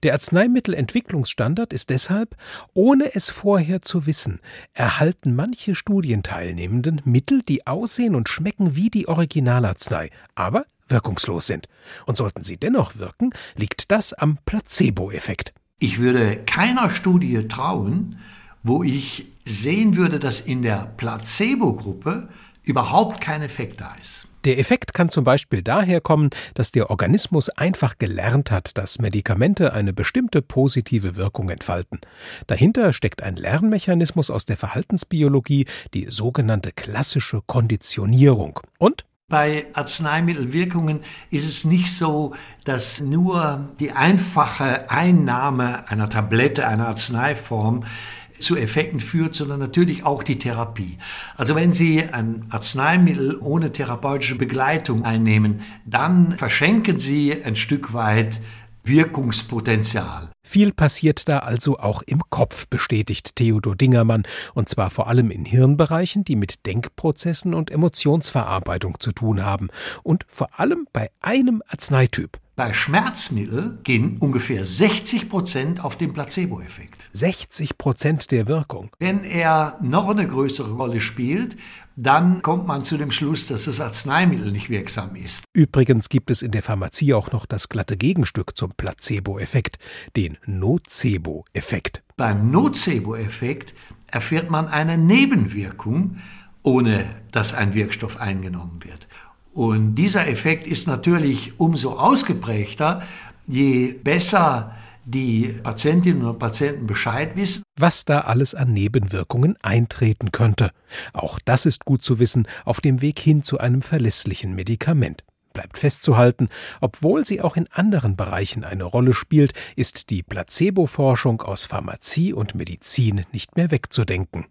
Der Arzneimittelentwicklungsstandard ist deshalb, ohne es vorher zu wissen, erhalten manche Studienteilnehmenden Mittel, die aussehen und schmecken wie die Originalarznei, aber wirkungslos sind. Und sollten sie dennoch wirken, liegt das am Placebo-Effekt. Ich würde keiner Studie trauen, wo ich sehen würde, dass in der Placebo-Gruppe überhaupt kein Effekt da ist. Der Effekt kann zum Beispiel daher kommen, dass der Organismus einfach gelernt hat, dass Medikamente eine bestimmte positive Wirkung entfalten. Dahinter steckt ein Lernmechanismus aus der Verhaltensbiologie, die sogenannte klassische Konditionierung. Und bei Arzneimittelwirkungen ist es nicht so, dass nur die einfache Einnahme einer Tablette, einer Arzneiform zu Effekten führt, sondern natürlich auch die Therapie. Also wenn Sie ein Arzneimittel ohne therapeutische Begleitung einnehmen, dann verschenken Sie ein Stück weit Wirkungspotenzial. Viel passiert da also auch im Kopf, bestätigt Theodor Dingermann, und zwar vor allem in Hirnbereichen, die mit Denkprozessen und Emotionsverarbeitung zu tun haben, und vor allem bei einem Arzneityp. Bei Schmerzmitteln gehen ungefähr 60 Prozent auf den Placebo-Effekt. 60 Prozent der Wirkung. Wenn er noch eine größere Rolle spielt, dann kommt man zu dem Schluss, dass das Arzneimittel nicht wirksam ist. Übrigens gibt es in der Pharmazie auch noch das glatte Gegenstück zum Placebo-Effekt, den Nocebo-Effekt. Beim Nocebo-Effekt erfährt man eine Nebenwirkung, ohne dass ein Wirkstoff eingenommen wird. Und dieser Effekt ist natürlich umso ausgeprägter, je besser die Patientinnen und Patienten Bescheid wissen. Was da alles an Nebenwirkungen eintreten könnte. Auch das ist gut zu wissen auf dem Weg hin zu einem verlässlichen Medikament. Bleibt festzuhalten, obwohl sie auch in anderen Bereichen eine Rolle spielt, ist die Placebo-Forschung aus Pharmazie und Medizin nicht mehr wegzudenken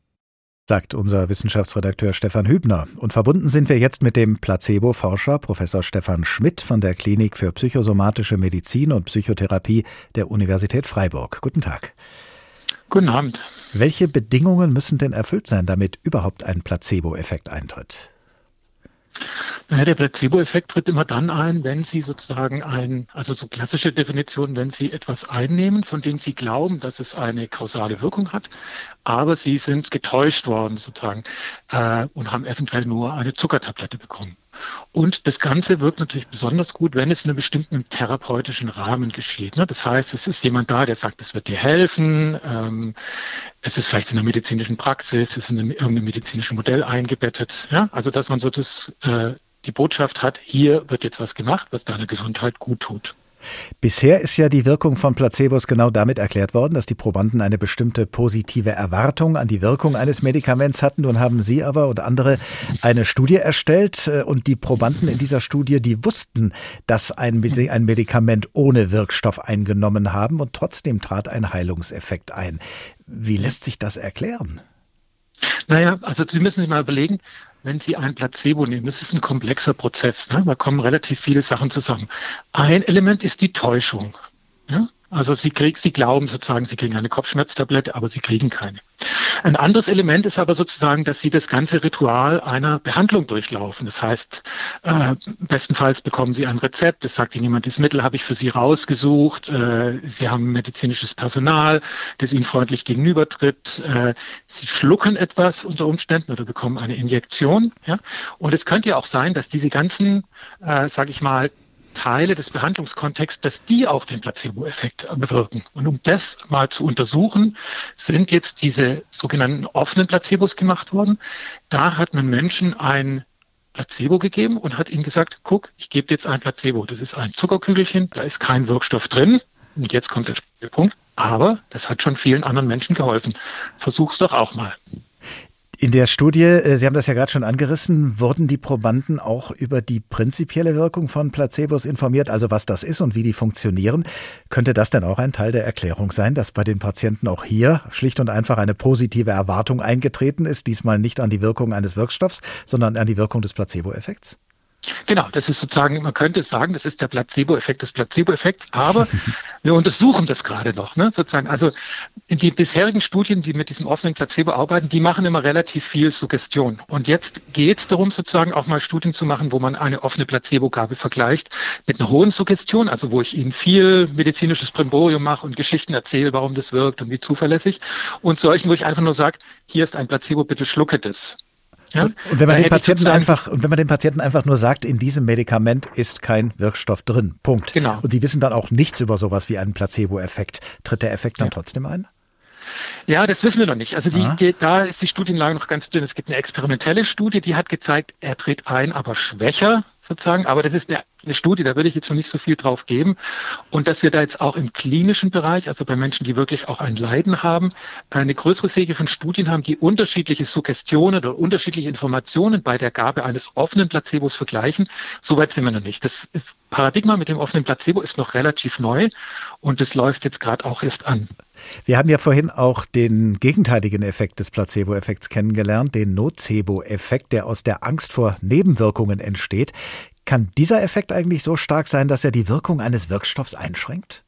sagt unser Wissenschaftsredakteur Stefan Hübner. Und verbunden sind wir jetzt mit dem Placebo-Forscher Professor Stefan Schmidt von der Klinik für psychosomatische Medizin und Psychotherapie der Universität Freiburg. Guten Tag. Guten Abend. Welche Bedingungen müssen denn erfüllt sein, damit überhaupt ein Placebo-Effekt eintritt? Naja, der Placebo-Effekt tritt immer dann ein, wenn Sie sozusagen ein, also so klassische Definition, wenn Sie etwas einnehmen, von dem Sie glauben, dass es eine kausale Wirkung hat, aber Sie sind getäuscht worden sozusagen äh, und haben eventuell nur eine Zuckertablette bekommen. Und das Ganze wirkt natürlich besonders gut, wenn es in einem bestimmten therapeutischen Rahmen geschieht. Ne? Das heißt, es ist jemand da, der sagt, es wird dir helfen. Ähm, es ist vielleicht in einer medizinischen Praxis, es ist in einem, irgendeinem medizinischen Modell eingebettet. Also, dass man so das, äh, die Botschaft hat, hier wird jetzt was gemacht, was deiner Gesundheit gut tut. Bisher ist ja die Wirkung von Placebos genau damit erklärt worden, dass die Probanden eine bestimmte positive Erwartung an die Wirkung eines Medikaments hatten. Nun haben Sie aber und andere eine Studie erstellt äh, und die Probanden in dieser Studie, die wussten, dass ein, ein Medikament ohne Wirkstoff eingenommen haben und trotzdem trat ein Heilungseffekt ein. Wie lässt sich das erklären? Naja, also Sie müssen sich mal überlegen, wenn Sie ein Placebo nehmen, das ist ein komplexer Prozess, ne? da kommen relativ viele Sachen zusammen. Ein Element ist die Täuschung. Ja? Also sie, krieg, sie glauben sozusagen, sie kriegen eine Kopfschmerztablette, aber sie kriegen keine. Ein anderes Element ist aber sozusagen, dass sie das ganze Ritual einer Behandlung durchlaufen. Das heißt, äh, bestenfalls bekommen sie ein Rezept, das sagt ihnen jemand, dieses Mittel habe ich für sie rausgesucht, äh, sie haben medizinisches Personal, das ihnen freundlich gegenübertritt, äh, sie schlucken etwas unter Umständen oder bekommen eine Injektion. Ja? Und es könnte ja auch sein, dass diese ganzen, äh, sage ich mal, Teile des Behandlungskontexts, dass die auch den Placebo-Effekt bewirken. Und um das mal zu untersuchen, sind jetzt diese sogenannten offenen Placebos gemacht worden. Da hat man Menschen ein Placebo gegeben und hat ihnen gesagt, guck, ich gebe jetzt ein Placebo. Das ist ein Zuckerkügelchen, da ist kein Wirkstoff drin. Und jetzt kommt der Punkt. Aber das hat schon vielen anderen Menschen geholfen. Versuch's doch auch mal. In der Studie, äh, Sie haben das ja gerade schon angerissen, wurden die Probanden auch über die prinzipielle Wirkung von Placebos informiert, also was das ist und wie die funktionieren. Könnte das denn auch ein Teil der Erklärung sein, dass bei den Patienten auch hier schlicht und einfach eine positive Erwartung eingetreten ist, diesmal nicht an die Wirkung eines Wirkstoffs, sondern an die Wirkung des Placebo-Effekts? Genau, das ist sozusagen, man könnte sagen, das ist der Placebo-Effekt des Placebo-Effekts, aber <laughs> wir untersuchen das gerade noch. Ne, sozusagen. Also in die bisherigen Studien, die mit diesem offenen Placebo arbeiten, die machen immer relativ viel Suggestion. Und jetzt geht es darum, sozusagen auch mal Studien zu machen, wo man eine offene Placebo-Gabe vergleicht mit einer hohen Suggestion, also wo ich Ihnen viel medizinisches Primborium mache und Geschichten erzähle, warum das wirkt und wie zuverlässig, und solchen, wo ich einfach nur sage, hier ist ein Placebo, bitte schlucke das. Ja? Und, wenn man den Patienten einfach, und wenn man den Patienten einfach nur sagt, in diesem Medikament ist kein Wirkstoff drin. Punkt. Genau. Und die wissen dann auch nichts über sowas wie einen Placebo-Effekt. Tritt der Effekt dann ja. trotzdem ein? Ja, das wissen wir noch nicht. Also die, die, da ist die Studienlage noch ganz dünn. Es gibt eine experimentelle Studie, die hat gezeigt, er tritt ein, aber schwächer sozusagen. Aber das ist eine, eine, Studie, da würde ich jetzt noch nicht so viel drauf geben. Und dass wir da jetzt auch im klinischen Bereich, also bei Menschen, die wirklich auch ein Leiden haben, eine größere Serie von Studien haben, die unterschiedliche Suggestionen oder unterschiedliche Informationen bei der Gabe eines offenen Placebos vergleichen. Soweit sind wir noch nicht. Das Paradigma mit dem offenen Placebo ist noch relativ neu und es läuft jetzt gerade auch erst an. Wir haben ja vorhin auch den gegenteiligen Effekt des Placebo-Effekts kennengelernt, den Nocebo-Effekt, der aus der Angst vor Nebenwirkungen entsteht. Kann dieser Effekt eigentlich so stark sein, dass er die Wirkung eines Wirkstoffs einschränkt?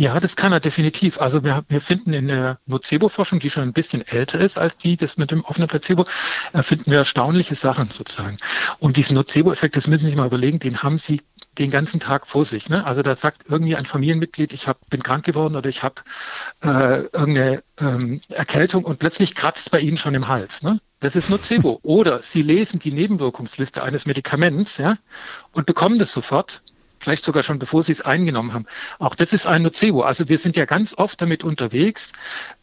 Ja, das kann er definitiv. Also wir, wir finden in der Nocebo-Forschung, die schon ein bisschen älter ist als die, das mit dem offenen Placebo, äh, finden wir erstaunliche Sachen sozusagen. Und diesen Nocebo-Effekt, das müssen Sie sich mal überlegen, den haben Sie den ganzen Tag vor sich. Ne? Also da sagt irgendwie ein Familienmitglied, ich hab, bin krank geworden oder ich habe äh, irgendeine ähm, Erkältung und plötzlich kratzt es bei Ihnen schon im Hals. Ne? Das ist Nocebo. <laughs> Oder Sie lesen die Nebenwirkungsliste eines Medikaments ja, und bekommen das sofort vielleicht sogar schon bevor sie es eingenommen haben. Auch das ist ein Nocebo. Also wir sind ja ganz oft damit unterwegs,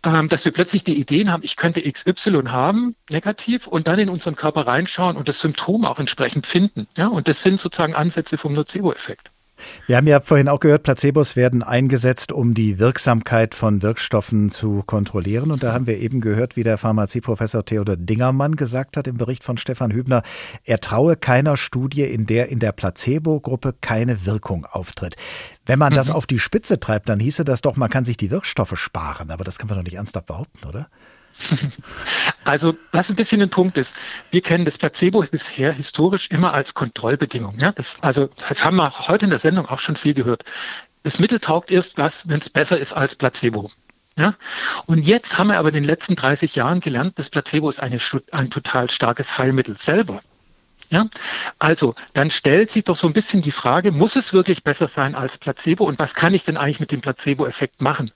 ähm, dass wir plötzlich die Ideen haben, ich könnte XY haben, negativ, und dann in unseren Körper reinschauen und das Symptom auch entsprechend finden. Ja, und das sind sozusagen Ansätze vom Nocebo-Effekt. Wir haben ja vorhin auch gehört, Placebos werden eingesetzt, um die Wirksamkeit von Wirkstoffen zu kontrollieren. Und da haben wir eben gehört, wie der Pharmazieprofessor Theodor Dingermann gesagt hat im Bericht von Stefan Hübner, er traue keiner Studie, in der in der Placebo-Gruppe keine Wirkung auftritt. Wenn man mhm. das auf die Spitze treibt, dann hieße das doch, man kann sich die Wirkstoffe sparen. Aber das kann man doch nicht ernsthaft behaupten, oder? <laughs> Also, was ein bisschen ein Punkt ist, wir kennen das Placebo bisher historisch immer als Kontrollbedingung. Ja? Das, also, das haben wir heute in der Sendung auch schon viel gehört. Das Mittel taugt erst was, wenn es besser ist als Placebo. Ja? Und jetzt haben wir aber in den letzten 30 Jahren gelernt, das Placebo ist eine, ein total starkes Heilmittel selber. Ja? Also, dann stellt sich doch so ein bisschen die Frage, muss es wirklich besser sein als Placebo und was kann ich denn eigentlich mit dem Placebo-Effekt machen?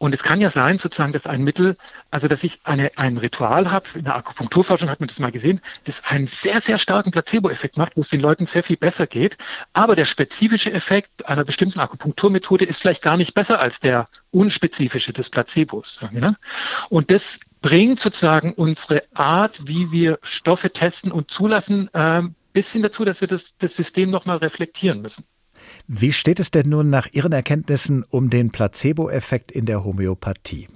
Und es kann ja sein, sozusagen, dass ein Mittel, also dass ich eine, ein Ritual habe, in der Akupunkturforschung hat man das mal gesehen, das einen sehr, sehr starken Placebo-Effekt macht, wo es den Leuten sehr viel besser geht. Aber der spezifische Effekt einer bestimmten Akupunkturmethode ist vielleicht gar nicht besser als der unspezifische des Placebos. Und das bringt sozusagen unsere Art, wie wir Stoffe testen und zulassen, äh, bisschen dazu, dass wir das, das System nochmal reflektieren müssen. Wie steht es denn nun nach Ihren Erkenntnissen um den Placebo-Effekt in der Homöopathie?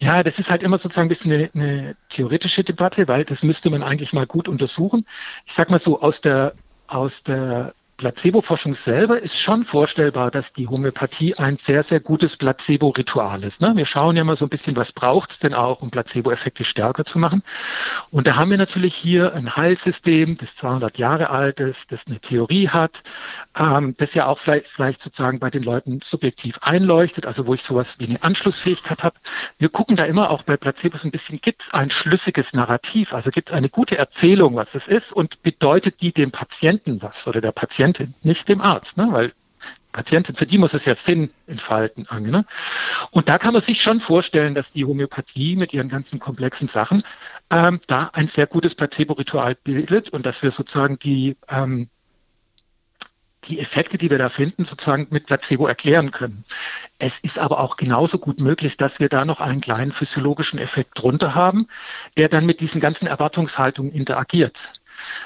Ja, das ist halt immer sozusagen ein bisschen eine, eine, theoretische Debatte, weil das müsste man eigentlich mal gut untersuchen. Ich sage mal so, aus der, aus der Placebo-Forschung selber ist schon vorstellbar, dass die Homöopathie ein sehr, sehr gutes Placebo-Ritual ist. Ne? Wir schauen ja mal so ein bisschen, was braucht es denn auch, um Placebo-Effekte stärker zu machen. Und da haben wir natürlich hier ein Heilsystem, das 200 Jahre alt ist, das eine Theorie hat, ähm, das ja auch vielleicht, vielleicht sozusagen bei den Leuten subjektiv einleuchtet, also wo ich sowas wie eine Anschlussfähigkeit habe. Wir gucken da immer auch bei Placebos ein bisschen, gibt es ein schlüssiges Narrativ, also gibt es eine gute Erzählung, was es ist und bedeutet die dem Patienten was oder der Patientin, nicht dem Arzt, ne? weil Patientin, für die muss es ja Sinn entfalten. Ne? Und da kann man sich schon vorstellen, dass die Homöopathie mit ihren ganzen komplexen Sachen ähm, da ein sehr gutes Placebo-Ritual bildet und dass wir sozusagen die ähm, die Effekte, die wir da finden, sozusagen mit Placebo erklären können. Es ist aber auch genauso gut möglich, dass wir da noch einen kleinen physiologischen Effekt drunter haben, der dann mit diesen ganzen Erwartungshaltungen interagiert.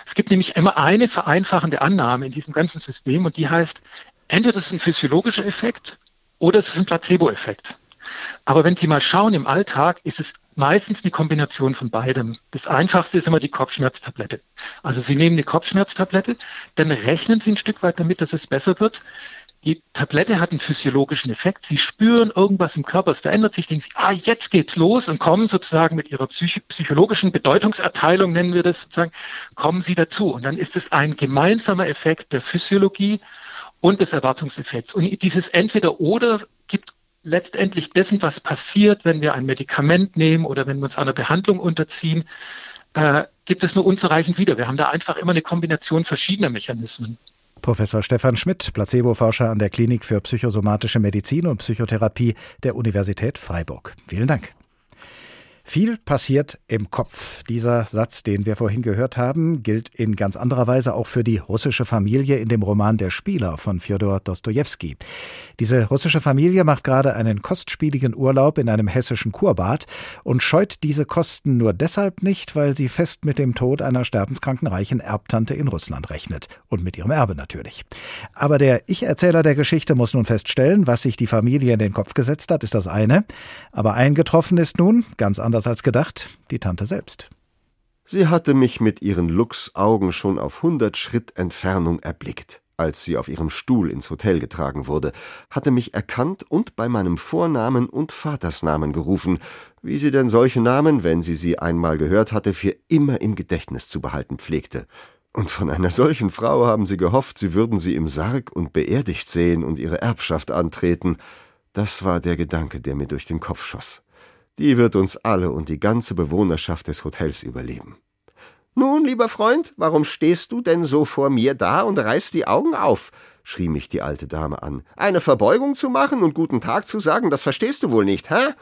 Es gibt nämlich immer eine vereinfachende Annahme in diesem ganzen System und die heißt, entweder das ist ein physiologischer Effekt oder es ist ein Placebo-Effekt. Aber wenn Sie mal schauen im Alltag, ist es meistens eine Kombination von beidem. Das einfachste ist immer die Kopfschmerztablette. Also Sie nehmen eine Kopfschmerztablette, dann rechnen Sie ein Stück weit damit, dass es besser wird. Die Tablette hat einen physiologischen Effekt. Sie spüren irgendwas im Körper, es verändert sich, denken Sie, ah, jetzt geht's los und kommen sozusagen mit Ihrer psych psychologischen Bedeutungserteilung, nennen wir das sozusagen, kommen Sie dazu. Und dann ist es ein gemeinsamer Effekt der Physiologie und des Erwartungseffekts. Und dieses Entweder-Oder gibt letztendlich dessen, was passiert, wenn wir ein Medikament nehmen oder wenn wir uns einer Behandlung unterziehen, äh, gibt es nur unzureichend wieder. Wir haben da einfach immer eine Kombination verschiedener Mechanismen. Professor Stefan Schmidt, Placebo-Forscher an der Klinik für psychosomatische Medizin und Psychotherapie der Universität Freiburg. Vielen Dank. Viel passiert im Kopf. Dieser Satz, den wir vorhin gehört haben, gilt in ganz anderer Weise auch für die russische Familie in dem Roman Der Spieler von Fjodor Dostojewski. Diese russische Familie macht gerade einen kostspieligen Urlaub in einem hessischen Kurbad und scheut diese Kosten nur deshalb nicht, weil sie fest mit dem Tod einer sterbenskranken reichen Erbtante in Russland rechnet. Und mit ihrem Erbe natürlich. Aber der Ich-Erzähler der Geschichte muss nun feststellen, was sich die Familie in den Kopf gesetzt hat, ist das eine. Aber eingetroffen ist nun, ganz anders anders als gedacht, die Tante selbst. Sie hatte mich mit ihren Luchsaugen schon auf hundert Schritt Entfernung erblickt, als sie auf ihrem Stuhl ins Hotel getragen wurde, hatte mich erkannt und bei meinem Vornamen und Vatersnamen gerufen, wie sie denn solche Namen, wenn sie sie einmal gehört hatte, für immer im Gedächtnis zu behalten pflegte. Und von einer solchen Frau haben sie gehofft, sie würden sie im Sarg und beerdigt sehen und ihre Erbschaft antreten. Das war der Gedanke, der mir durch den Kopf schoss. Die wird uns alle und die ganze Bewohnerschaft des Hotels überleben. Nun, lieber Freund, warum stehst du denn so vor mir da und reißt die Augen auf? schrie mich die alte Dame an. Eine Verbeugung zu machen und guten Tag zu sagen, das verstehst du wohl nicht, hä?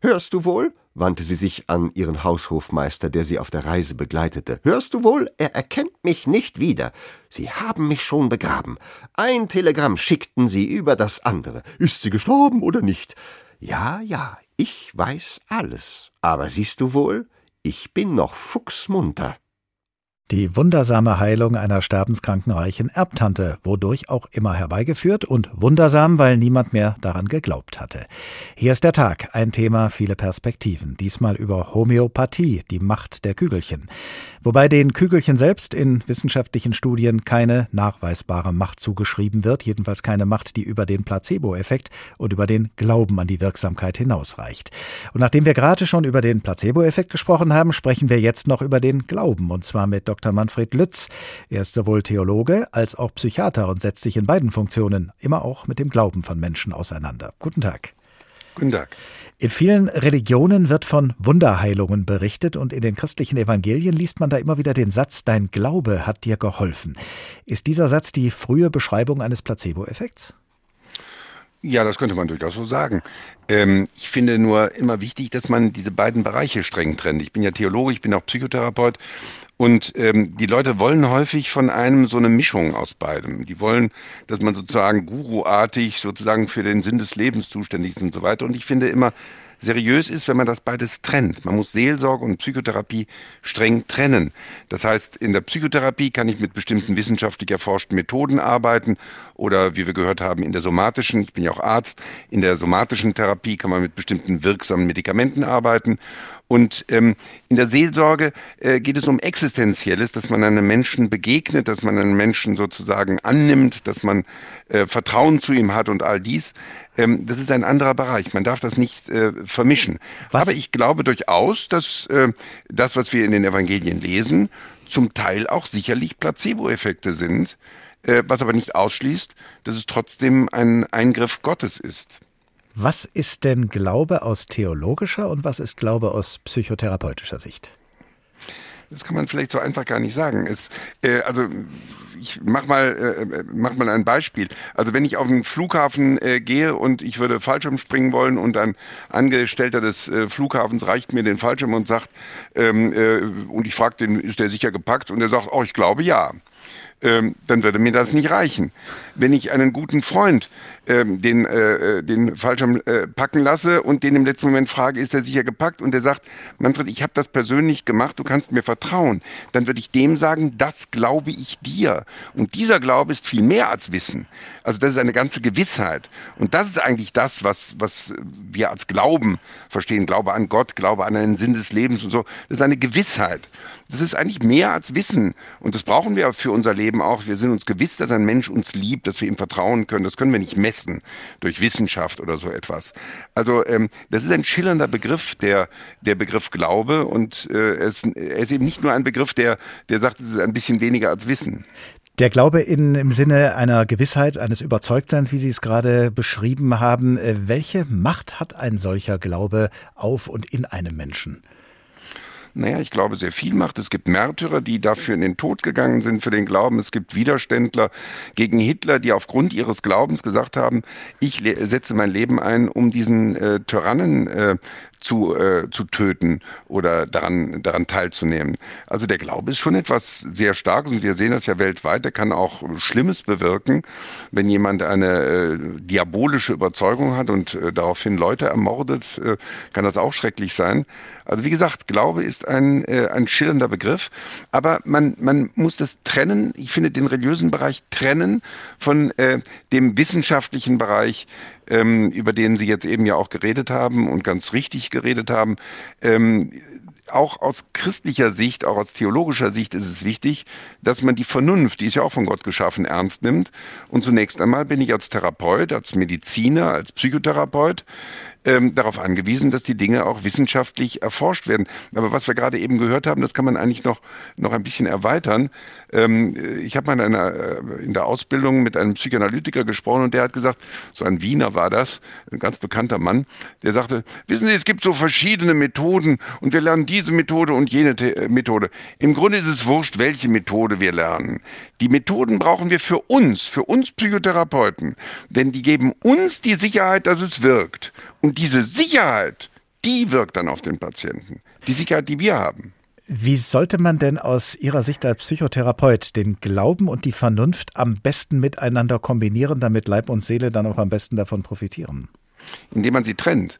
Hörst du wohl? wandte sie sich an ihren Haushofmeister, der sie auf der Reise begleitete. Hörst du wohl? Er erkennt mich nicht wieder. Sie haben mich schon begraben. Ein Telegramm schickten sie über das andere. Ist sie gestorben oder nicht? Ja, ja, ich weiß alles, aber siehst du wohl, ich bin noch fuchsmunter. Die wundersame Heilung einer sterbenskranken reichen Erbtante, wodurch auch immer herbeigeführt und wundersam, weil niemand mehr daran geglaubt hatte. Hier ist der Tag, ein Thema, viele Perspektiven. Diesmal über Homöopathie, die Macht der Kügelchen. Wobei den Kügelchen selbst in wissenschaftlichen Studien keine nachweisbare Macht zugeschrieben wird, jedenfalls keine Macht, die über den Placebo-Effekt und über den Glauben an die Wirksamkeit hinausreicht. Und nachdem wir gerade schon über den Placebo-Effekt gesprochen haben, sprechen wir jetzt noch über den Glauben, und zwar mit Dr. Dr. Manfred Lütz. Er ist sowohl Theologe als auch Psychiater und setzt sich in beiden Funktionen immer auch mit dem Glauben von Menschen auseinander. Guten Tag. Guten Tag. In vielen Religionen wird von Wunderheilungen berichtet und in den christlichen Evangelien liest man da immer wieder den Satz, dein Glaube hat dir geholfen. Ist dieser Satz die frühe Beschreibung eines Placebo-Effekts? Ja, das könnte man durchaus so sagen. Ähm, ich finde nur immer wichtig, dass man diese beiden Bereiche streng trennt. Ich bin ja Theologe, ich bin auch Psychotherapeut und ähm, die Leute wollen häufig von einem so eine Mischung aus beidem. Die wollen, dass man sozusagen guruartig sozusagen für den Sinn des Lebens zuständig ist und so weiter. Und ich finde immer, seriös ist, wenn man das beides trennt. Man muss Seelsorge und Psychotherapie streng trennen. Das heißt, in der Psychotherapie kann ich mit bestimmten wissenschaftlich erforschten Methoden arbeiten oder wie wir gehört haben, in der somatischen, ich bin ja auch Arzt, in der somatischen Therapie kann man mit bestimmten wirksamen Medikamenten arbeiten. Und ähm, in der Seelsorge äh, geht es um existenzielle Existenzielles, dass man einem Menschen begegnet, dass man einen Menschen sozusagen annimmt, dass man äh, Vertrauen zu ihm hat und all dies. Ähm, das ist ein anderer Bereich. Man darf das nicht äh, vermischen. Was? Aber ich glaube durchaus, dass äh, das, was wir in den Evangelien lesen, zum Teil auch sicherlich Placebo-Effekte sind, äh, was aber nicht ausschließt, dass es trotzdem ein Eingriff Gottes ist. Was ist denn Glaube aus theologischer und was ist Glaube aus psychotherapeutischer Sicht? Das kann man vielleicht so einfach gar nicht sagen. Es, äh, also ich mach mal, äh, mach mal ein Beispiel. Also wenn ich auf den Flughafen äh, gehe und ich würde Fallschirm springen wollen und ein Angestellter des äh, Flughafens reicht mir den Fallschirm und sagt, ähm, äh, und ich frage den, ist der sicher gepackt? Und er sagt, oh, ich glaube ja. Ähm, dann würde mir das nicht reichen. Wenn ich einen guten Freund ähm, den, äh, äh, den Fallschirm äh, packen lasse und den im letzten Moment frage, ist er sicher gepackt? Und der sagt, Manfred, ich habe das persönlich gemacht, du kannst mir vertrauen. Dann würde ich dem sagen, das glaube ich dir. Und dieser Glaube ist viel mehr als Wissen. Also das ist eine ganze Gewissheit. Und das ist eigentlich das, was, was wir als Glauben verstehen. Glaube an Gott, Glaube an einen Sinn des Lebens und so. Das ist eine Gewissheit. Das ist eigentlich mehr als Wissen. Und das brauchen wir für unser Leben auch. Wir sind uns gewiss, dass ein Mensch uns liebt, dass wir ihm vertrauen können. Das können wir nicht messen durch Wissenschaft oder so etwas. Also ähm, das ist ein schillernder Begriff, der, der Begriff Glaube. Und äh, es, er ist eben nicht nur ein Begriff, der, der sagt, es ist ein bisschen weniger als Wissen. Der Glaube in, im Sinne einer Gewissheit, eines Überzeugtseins, wie Sie es gerade beschrieben haben. Äh, welche Macht hat ein solcher Glaube auf und in einem Menschen? Naja, ich glaube, sehr viel macht. Es gibt Märtyrer, die dafür in den Tod gegangen sind für den Glauben. Es gibt Widerständler gegen Hitler, die aufgrund ihres Glaubens gesagt haben, ich setze mein Leben ein, um diesen äh, Tyrannen äh, zu, äh, zu töten oder daran, daran teilzunehmen. Also der Glaube ist schon etwas sehr Starkes und wir sehen das ja weltweit. Der kann auch Schlimmes bewirken, wenn jemand eine äh, diabolische Überzeugung hat und äh, daraufhin Leute ermordet, äh, kann das auch schrecklich sein. Also wie gesagt, Glaube ist ein, äh, ein schillernder Begriff, aber man, man muss das trennen, ich finde den religiösen Bereich trennen von äh, dem wissenschaftlichen Bereich, ähm, über den Sie jetzt eben ja auch geredet haben und ganz richtig geredet haben. Ähm, auch aus christlicher Sicht, auch aus theologischer Sicht ist es wichtig, dass man die Vernunft, die ist ja auch von Gott geschaffen, ernst nimmt. Und zunächst einmal bin ich als Therapeut, als Mediziner, als Psychotherapeut ähm, darauf angewiesen, dass die Dinge auch wissenschaftlich erforscht werden. Aber was wir gerade eben gehört haben, das kann man eigentlich noch, noch ein bisschen erweitern. Ähm, ich habe mal in, einer, äh, in der Ausbildung mit einem Psychoanalytiker gesprochen und der hat gesagt, so ein Wiener war das, ein ganz bekannter Mann, der sagte, wissen Sie, es gibt so verschiedene Methoden und wir lernen diese Methode und jene äh, Methode. Im Grunde ist es wurscht, welche Methode wir lernen. Die Methoden brauchen wir für uns, für uns Psychotherapeuten, denn die geben uns die Sicherheit, dass es wirkt. Und diese Sicherheit, die wirkt dann auf den Patienten. Die Sicherheit, die wir haben. Wie sollte man denn aus Ihrer Sicht als Psychotherapeut den Glauben und die Vernunft am besten miteinander kombinieren, damit Leib und Seele dann auch am besten davon profitieren? Indem man sie trennt.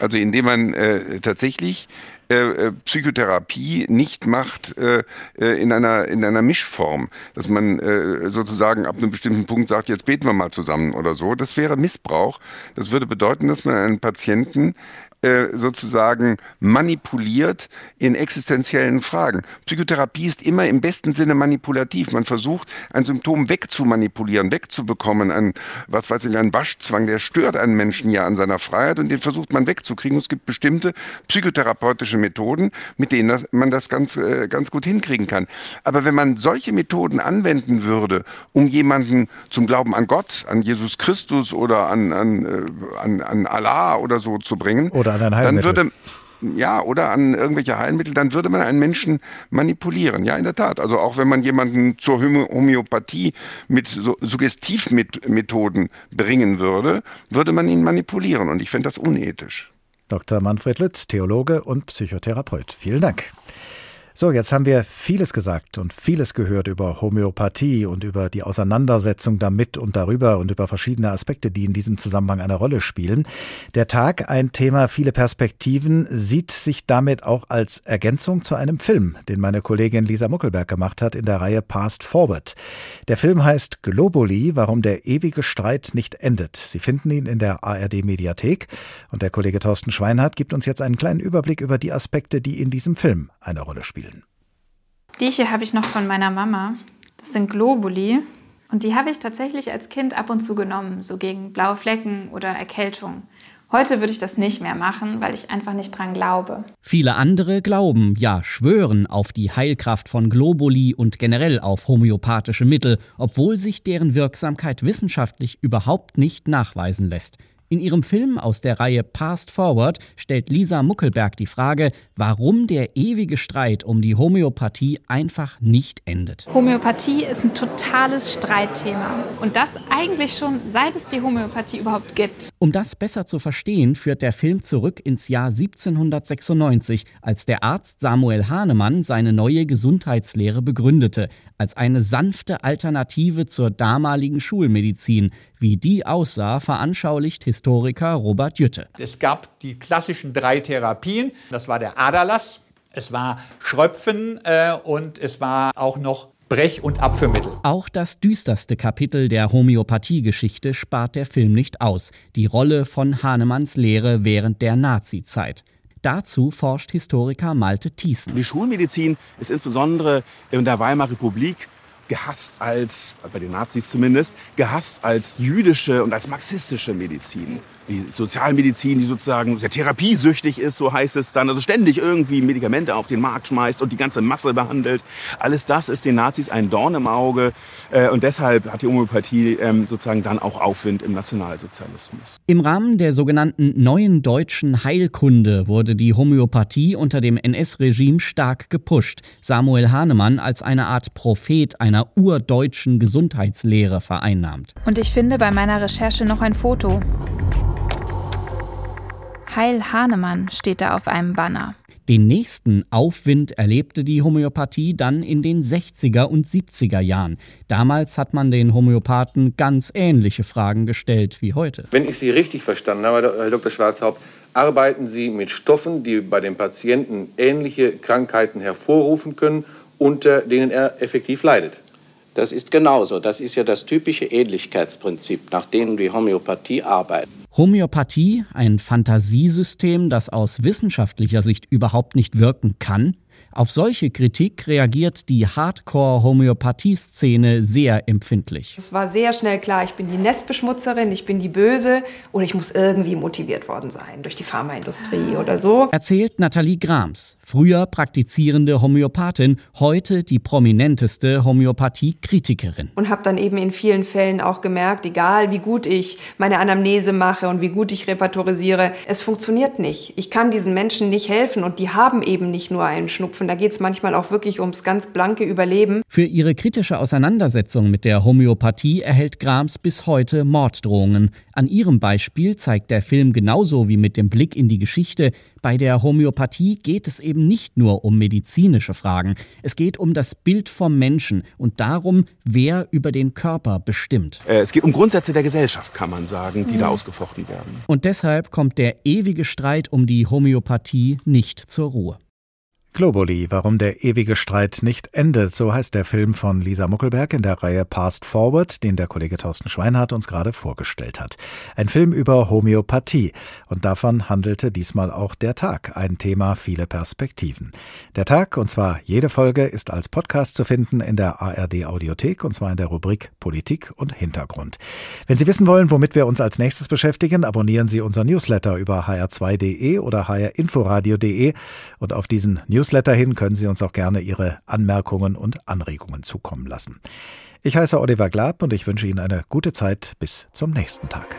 Also indem man äh, tatsächlich äh, äh Psychotherapie nicht macht äh, äh, in, einer, in einer Mischform, dass man äh, sozusagen ab einem bestimmten Punkt sagt, jetzt beten wir mal zusammen oder so. Das wäre Missbrauch. Das würde bedeuten, dass man einen Patienten äh, sozusagen manipuliert in existenziellen Fragen. Psychotherapie ist immer im besten Sinne manipulativ. Man versucht, ein Symptom wegzumanipulieren, wegzubekommen. Ein, was weiß ich, ein Waschzwang, der stört einen Menschen ja an seiner Freiheit und den versucht man wegzukriegen. Es gibt bestimmte psychotherapeutische Methoden, mit denen das, man das ganz, äh, ganz gut hinkriegen kann. Aber wenn man solche Methoden anwenden würde, um jemanden zum Glauben an Gott, an Jesus Christus oder an, an, äh, an, an Allah oder so zu bringen, oder oder an ein Heilmittel. Dann würde, ja, oder an irgendwelche Heilmittel, dann würde man einen Menschen manipulieren. Ja, in der Tat. Also auch wenn man jemanden zur Homöopathie mit so Suggestivmethoden bringen würde, würde man ihn manipulieren. Und ich fände das unethisch. Dr. Manfred Lütz, Theologe und Psychotherapeut. Vielen Dank. So, jetzt haben wir vieles gesagt und vieles gehört über Homöopathie und über die Auseinandersetzung damit und darüber und über verschiedene Aspekte, die in diesem Zusammenhang eine Rolle spielen. Der Tag, ein Thema, viele Perspektiven, sieht sich damit auch als Ergänzung zu einem Film, den meine Kollegin Lisa Muckelberg gemacht hat in der Reihe Past Forward. Der Film heißt Globally, warum der ewige Streit nicht endet. Sie finden ihn in der ARD Mediathek und der Kollege Thorsten Schweinhardt gibt uns jetzt einen kleinen Überblick über die Aspekte, die in diesem Film eine Rolle spielen. Die hier habe ich noch von meiner Mama. Das sind Globuli. Und die habe ich tatsächlich als Kind ab und zu genommen, so gegen blaue Flecken oder Erkältung. Heute würde ich das nicht mehr machen, weil ich einfach nicht dran glaube. Viele andere glauben, ja, schwören auf die Heilkraft von Globuli und generell auf homöopathische Mittel, obwohl sich deren Wirksamkeit wissenschaftlich überhaupt nicht nachweisen lässt. In ihrem Film aus der Reihe Past Forward stellt Lisa Muckelberg die Frage, warum der ewige Streit um die Homöopathie einfach nicht endet. Homöopathie ist ein totales Streitthema. Und das eigentlich schon seit es die Homöopathie überhaupt gibt. Um das besser zu verstehen, führt der Film zurück ins Jahr 1796, als der Arzt Samuel Hahnemann seine neue Gesundheitslehre begründete, als eine sanfte Alternative zur damaligen Schulmedizin. Wie die aussah, veranschaulicht Historiker Robert Jütte. Es gab die klassischen drei Therapien. Das war der Aderlass, es war Schröpfen äh, und es war auch noch Brech- und Abführmittel. Auch das düsterste Kapitel der Homöopathiegeschichte spart der Film nicht aus. Die Rolle von Hahnemanns Lehre während der Nazizeit. Dazu forscht Historiker Malte Thiessen. Die Schulmedizin ist insbesondere in der Weimarer Republik gehasst als, bei den Nazis zumindest, gehasst als jüdische und als marxistische Medizin die Sozialmedizin, die sozusagen sehr therapiesüchtig ist, so heißt es dann, also ständig irgendwie Medikamente auf den Markt schmeißt und die ganze Masse behandelt. Alles das ist den Nazis ein Dorn im Auge äh, und deshalb hat die Homöopathie ähm, sozusagen dann auch Aufwind im Nationalsozialismus. Im Rahmen der sogenannten neuen deutschen Heilkunde wurde die Homöopathie unter dem NS-Regime stark gepusht. Samuel Hahnemann als eine Art Prophet einer urdeutschen Gesundheitslehre vereinnahmt. Und ich finde bei meiner Recherche noch ein Foto. Heil Hahnemann steht da auf einem Banner. Den nächsten Aufwind erlebte die Homöopathie dann in den 60er und 70er Jahren. Damals hat man den Homöopathen ganz ähnliche Fragen gestellt wie heute. Wenn ich Sie richtig verstanden habe, Herr Dr. Schwarzhaupt, arbeiten Sie mit Stoffen, die bei den Patienten ähnliche Krankheiten hervorrufen können, unter denen er effektiv leidet. Das ist genauso. Das ist ja das typische Ähnlichkeitsprinzip, nach dem die Homöopathie arbeitet. Homöopathie, ein Fantasiesystem, das aus wissenschaftlicher Sicht überhaupt nicht wirken kann, auf solche Kritik reagiert die Hardcore-Homöopathie-Szene sehr empfindlich. Es war sehr schnell klar, ich bin die Nestbeschmutzerin, ich bin die Böse oder ich muss irgendwie motiviert worden sein durch die Pharmaindustrie oder so. Erzählt Nathalie Grams, früher praktizierende Homöopathin, heute die prominenteste Homöopathie-Kritikerin. Und habe dann eben in vielen Fällen auch gemerkt, egal wie gut ich meine Anamnese mache und wie gut ich repertorisiere, es funktioniert nicht. Ich kann diesen Menschen nicht helfen und die haben eben nicht nur einen Schnupfen. Da geht es manchmal auch wirklich ums ganz blanke Überleben. Für ihre kritische Auseinandersetzung mit der Homöopathie erhält Grams bis heute Morddrohungen. An ihrem Beispiel zeigt der Film genauso wie mit dem Blick in die Geschichte, bei der Homöopathie geht es eben nicht nur um medizinische Fragen. Es geht um das Bild vom Menschen und darum, wer über den Körper bestimmt. Äh, es geht um Grundsätze der Gesellschaft, kann man sagen, die mhm. da ausgefochten werden. Und deshalb kommt der ewige Streit um die Homöopathie nicht zur Ruhe. Globuli, warum der ewige Streit nicht endet, so heißt der Film von Lisa Muckelberg in der Reihe Past Forward, den der Kollege Thorsten Schweinhardt uns gerade vorgestellt hat. Ein Film über Homöopathie. Und davon handelte diesmal auch der Tag, ein Thema viele Perspektiven. Der Tag, und zwar jede Folge, ist als Podcast zu finden in der ARD Audiothek, und zwar in der Rubrik Politik und Hintergrund. Wenn Sie wissen wollen, womit wir uns als nächstes beschäftigen, abonnieren Sie unser Newsletter über hr2.de oder hrinforadio.de und auf diesen Newsletter Newsletter hin können Sie uns auch gerne Ihre Anmerkungen und Anregungen zukommen lassen. Ich heiße Oliver Glab und ich wünsche Ihnen eine gute Zeit bis zum nächsten Tag.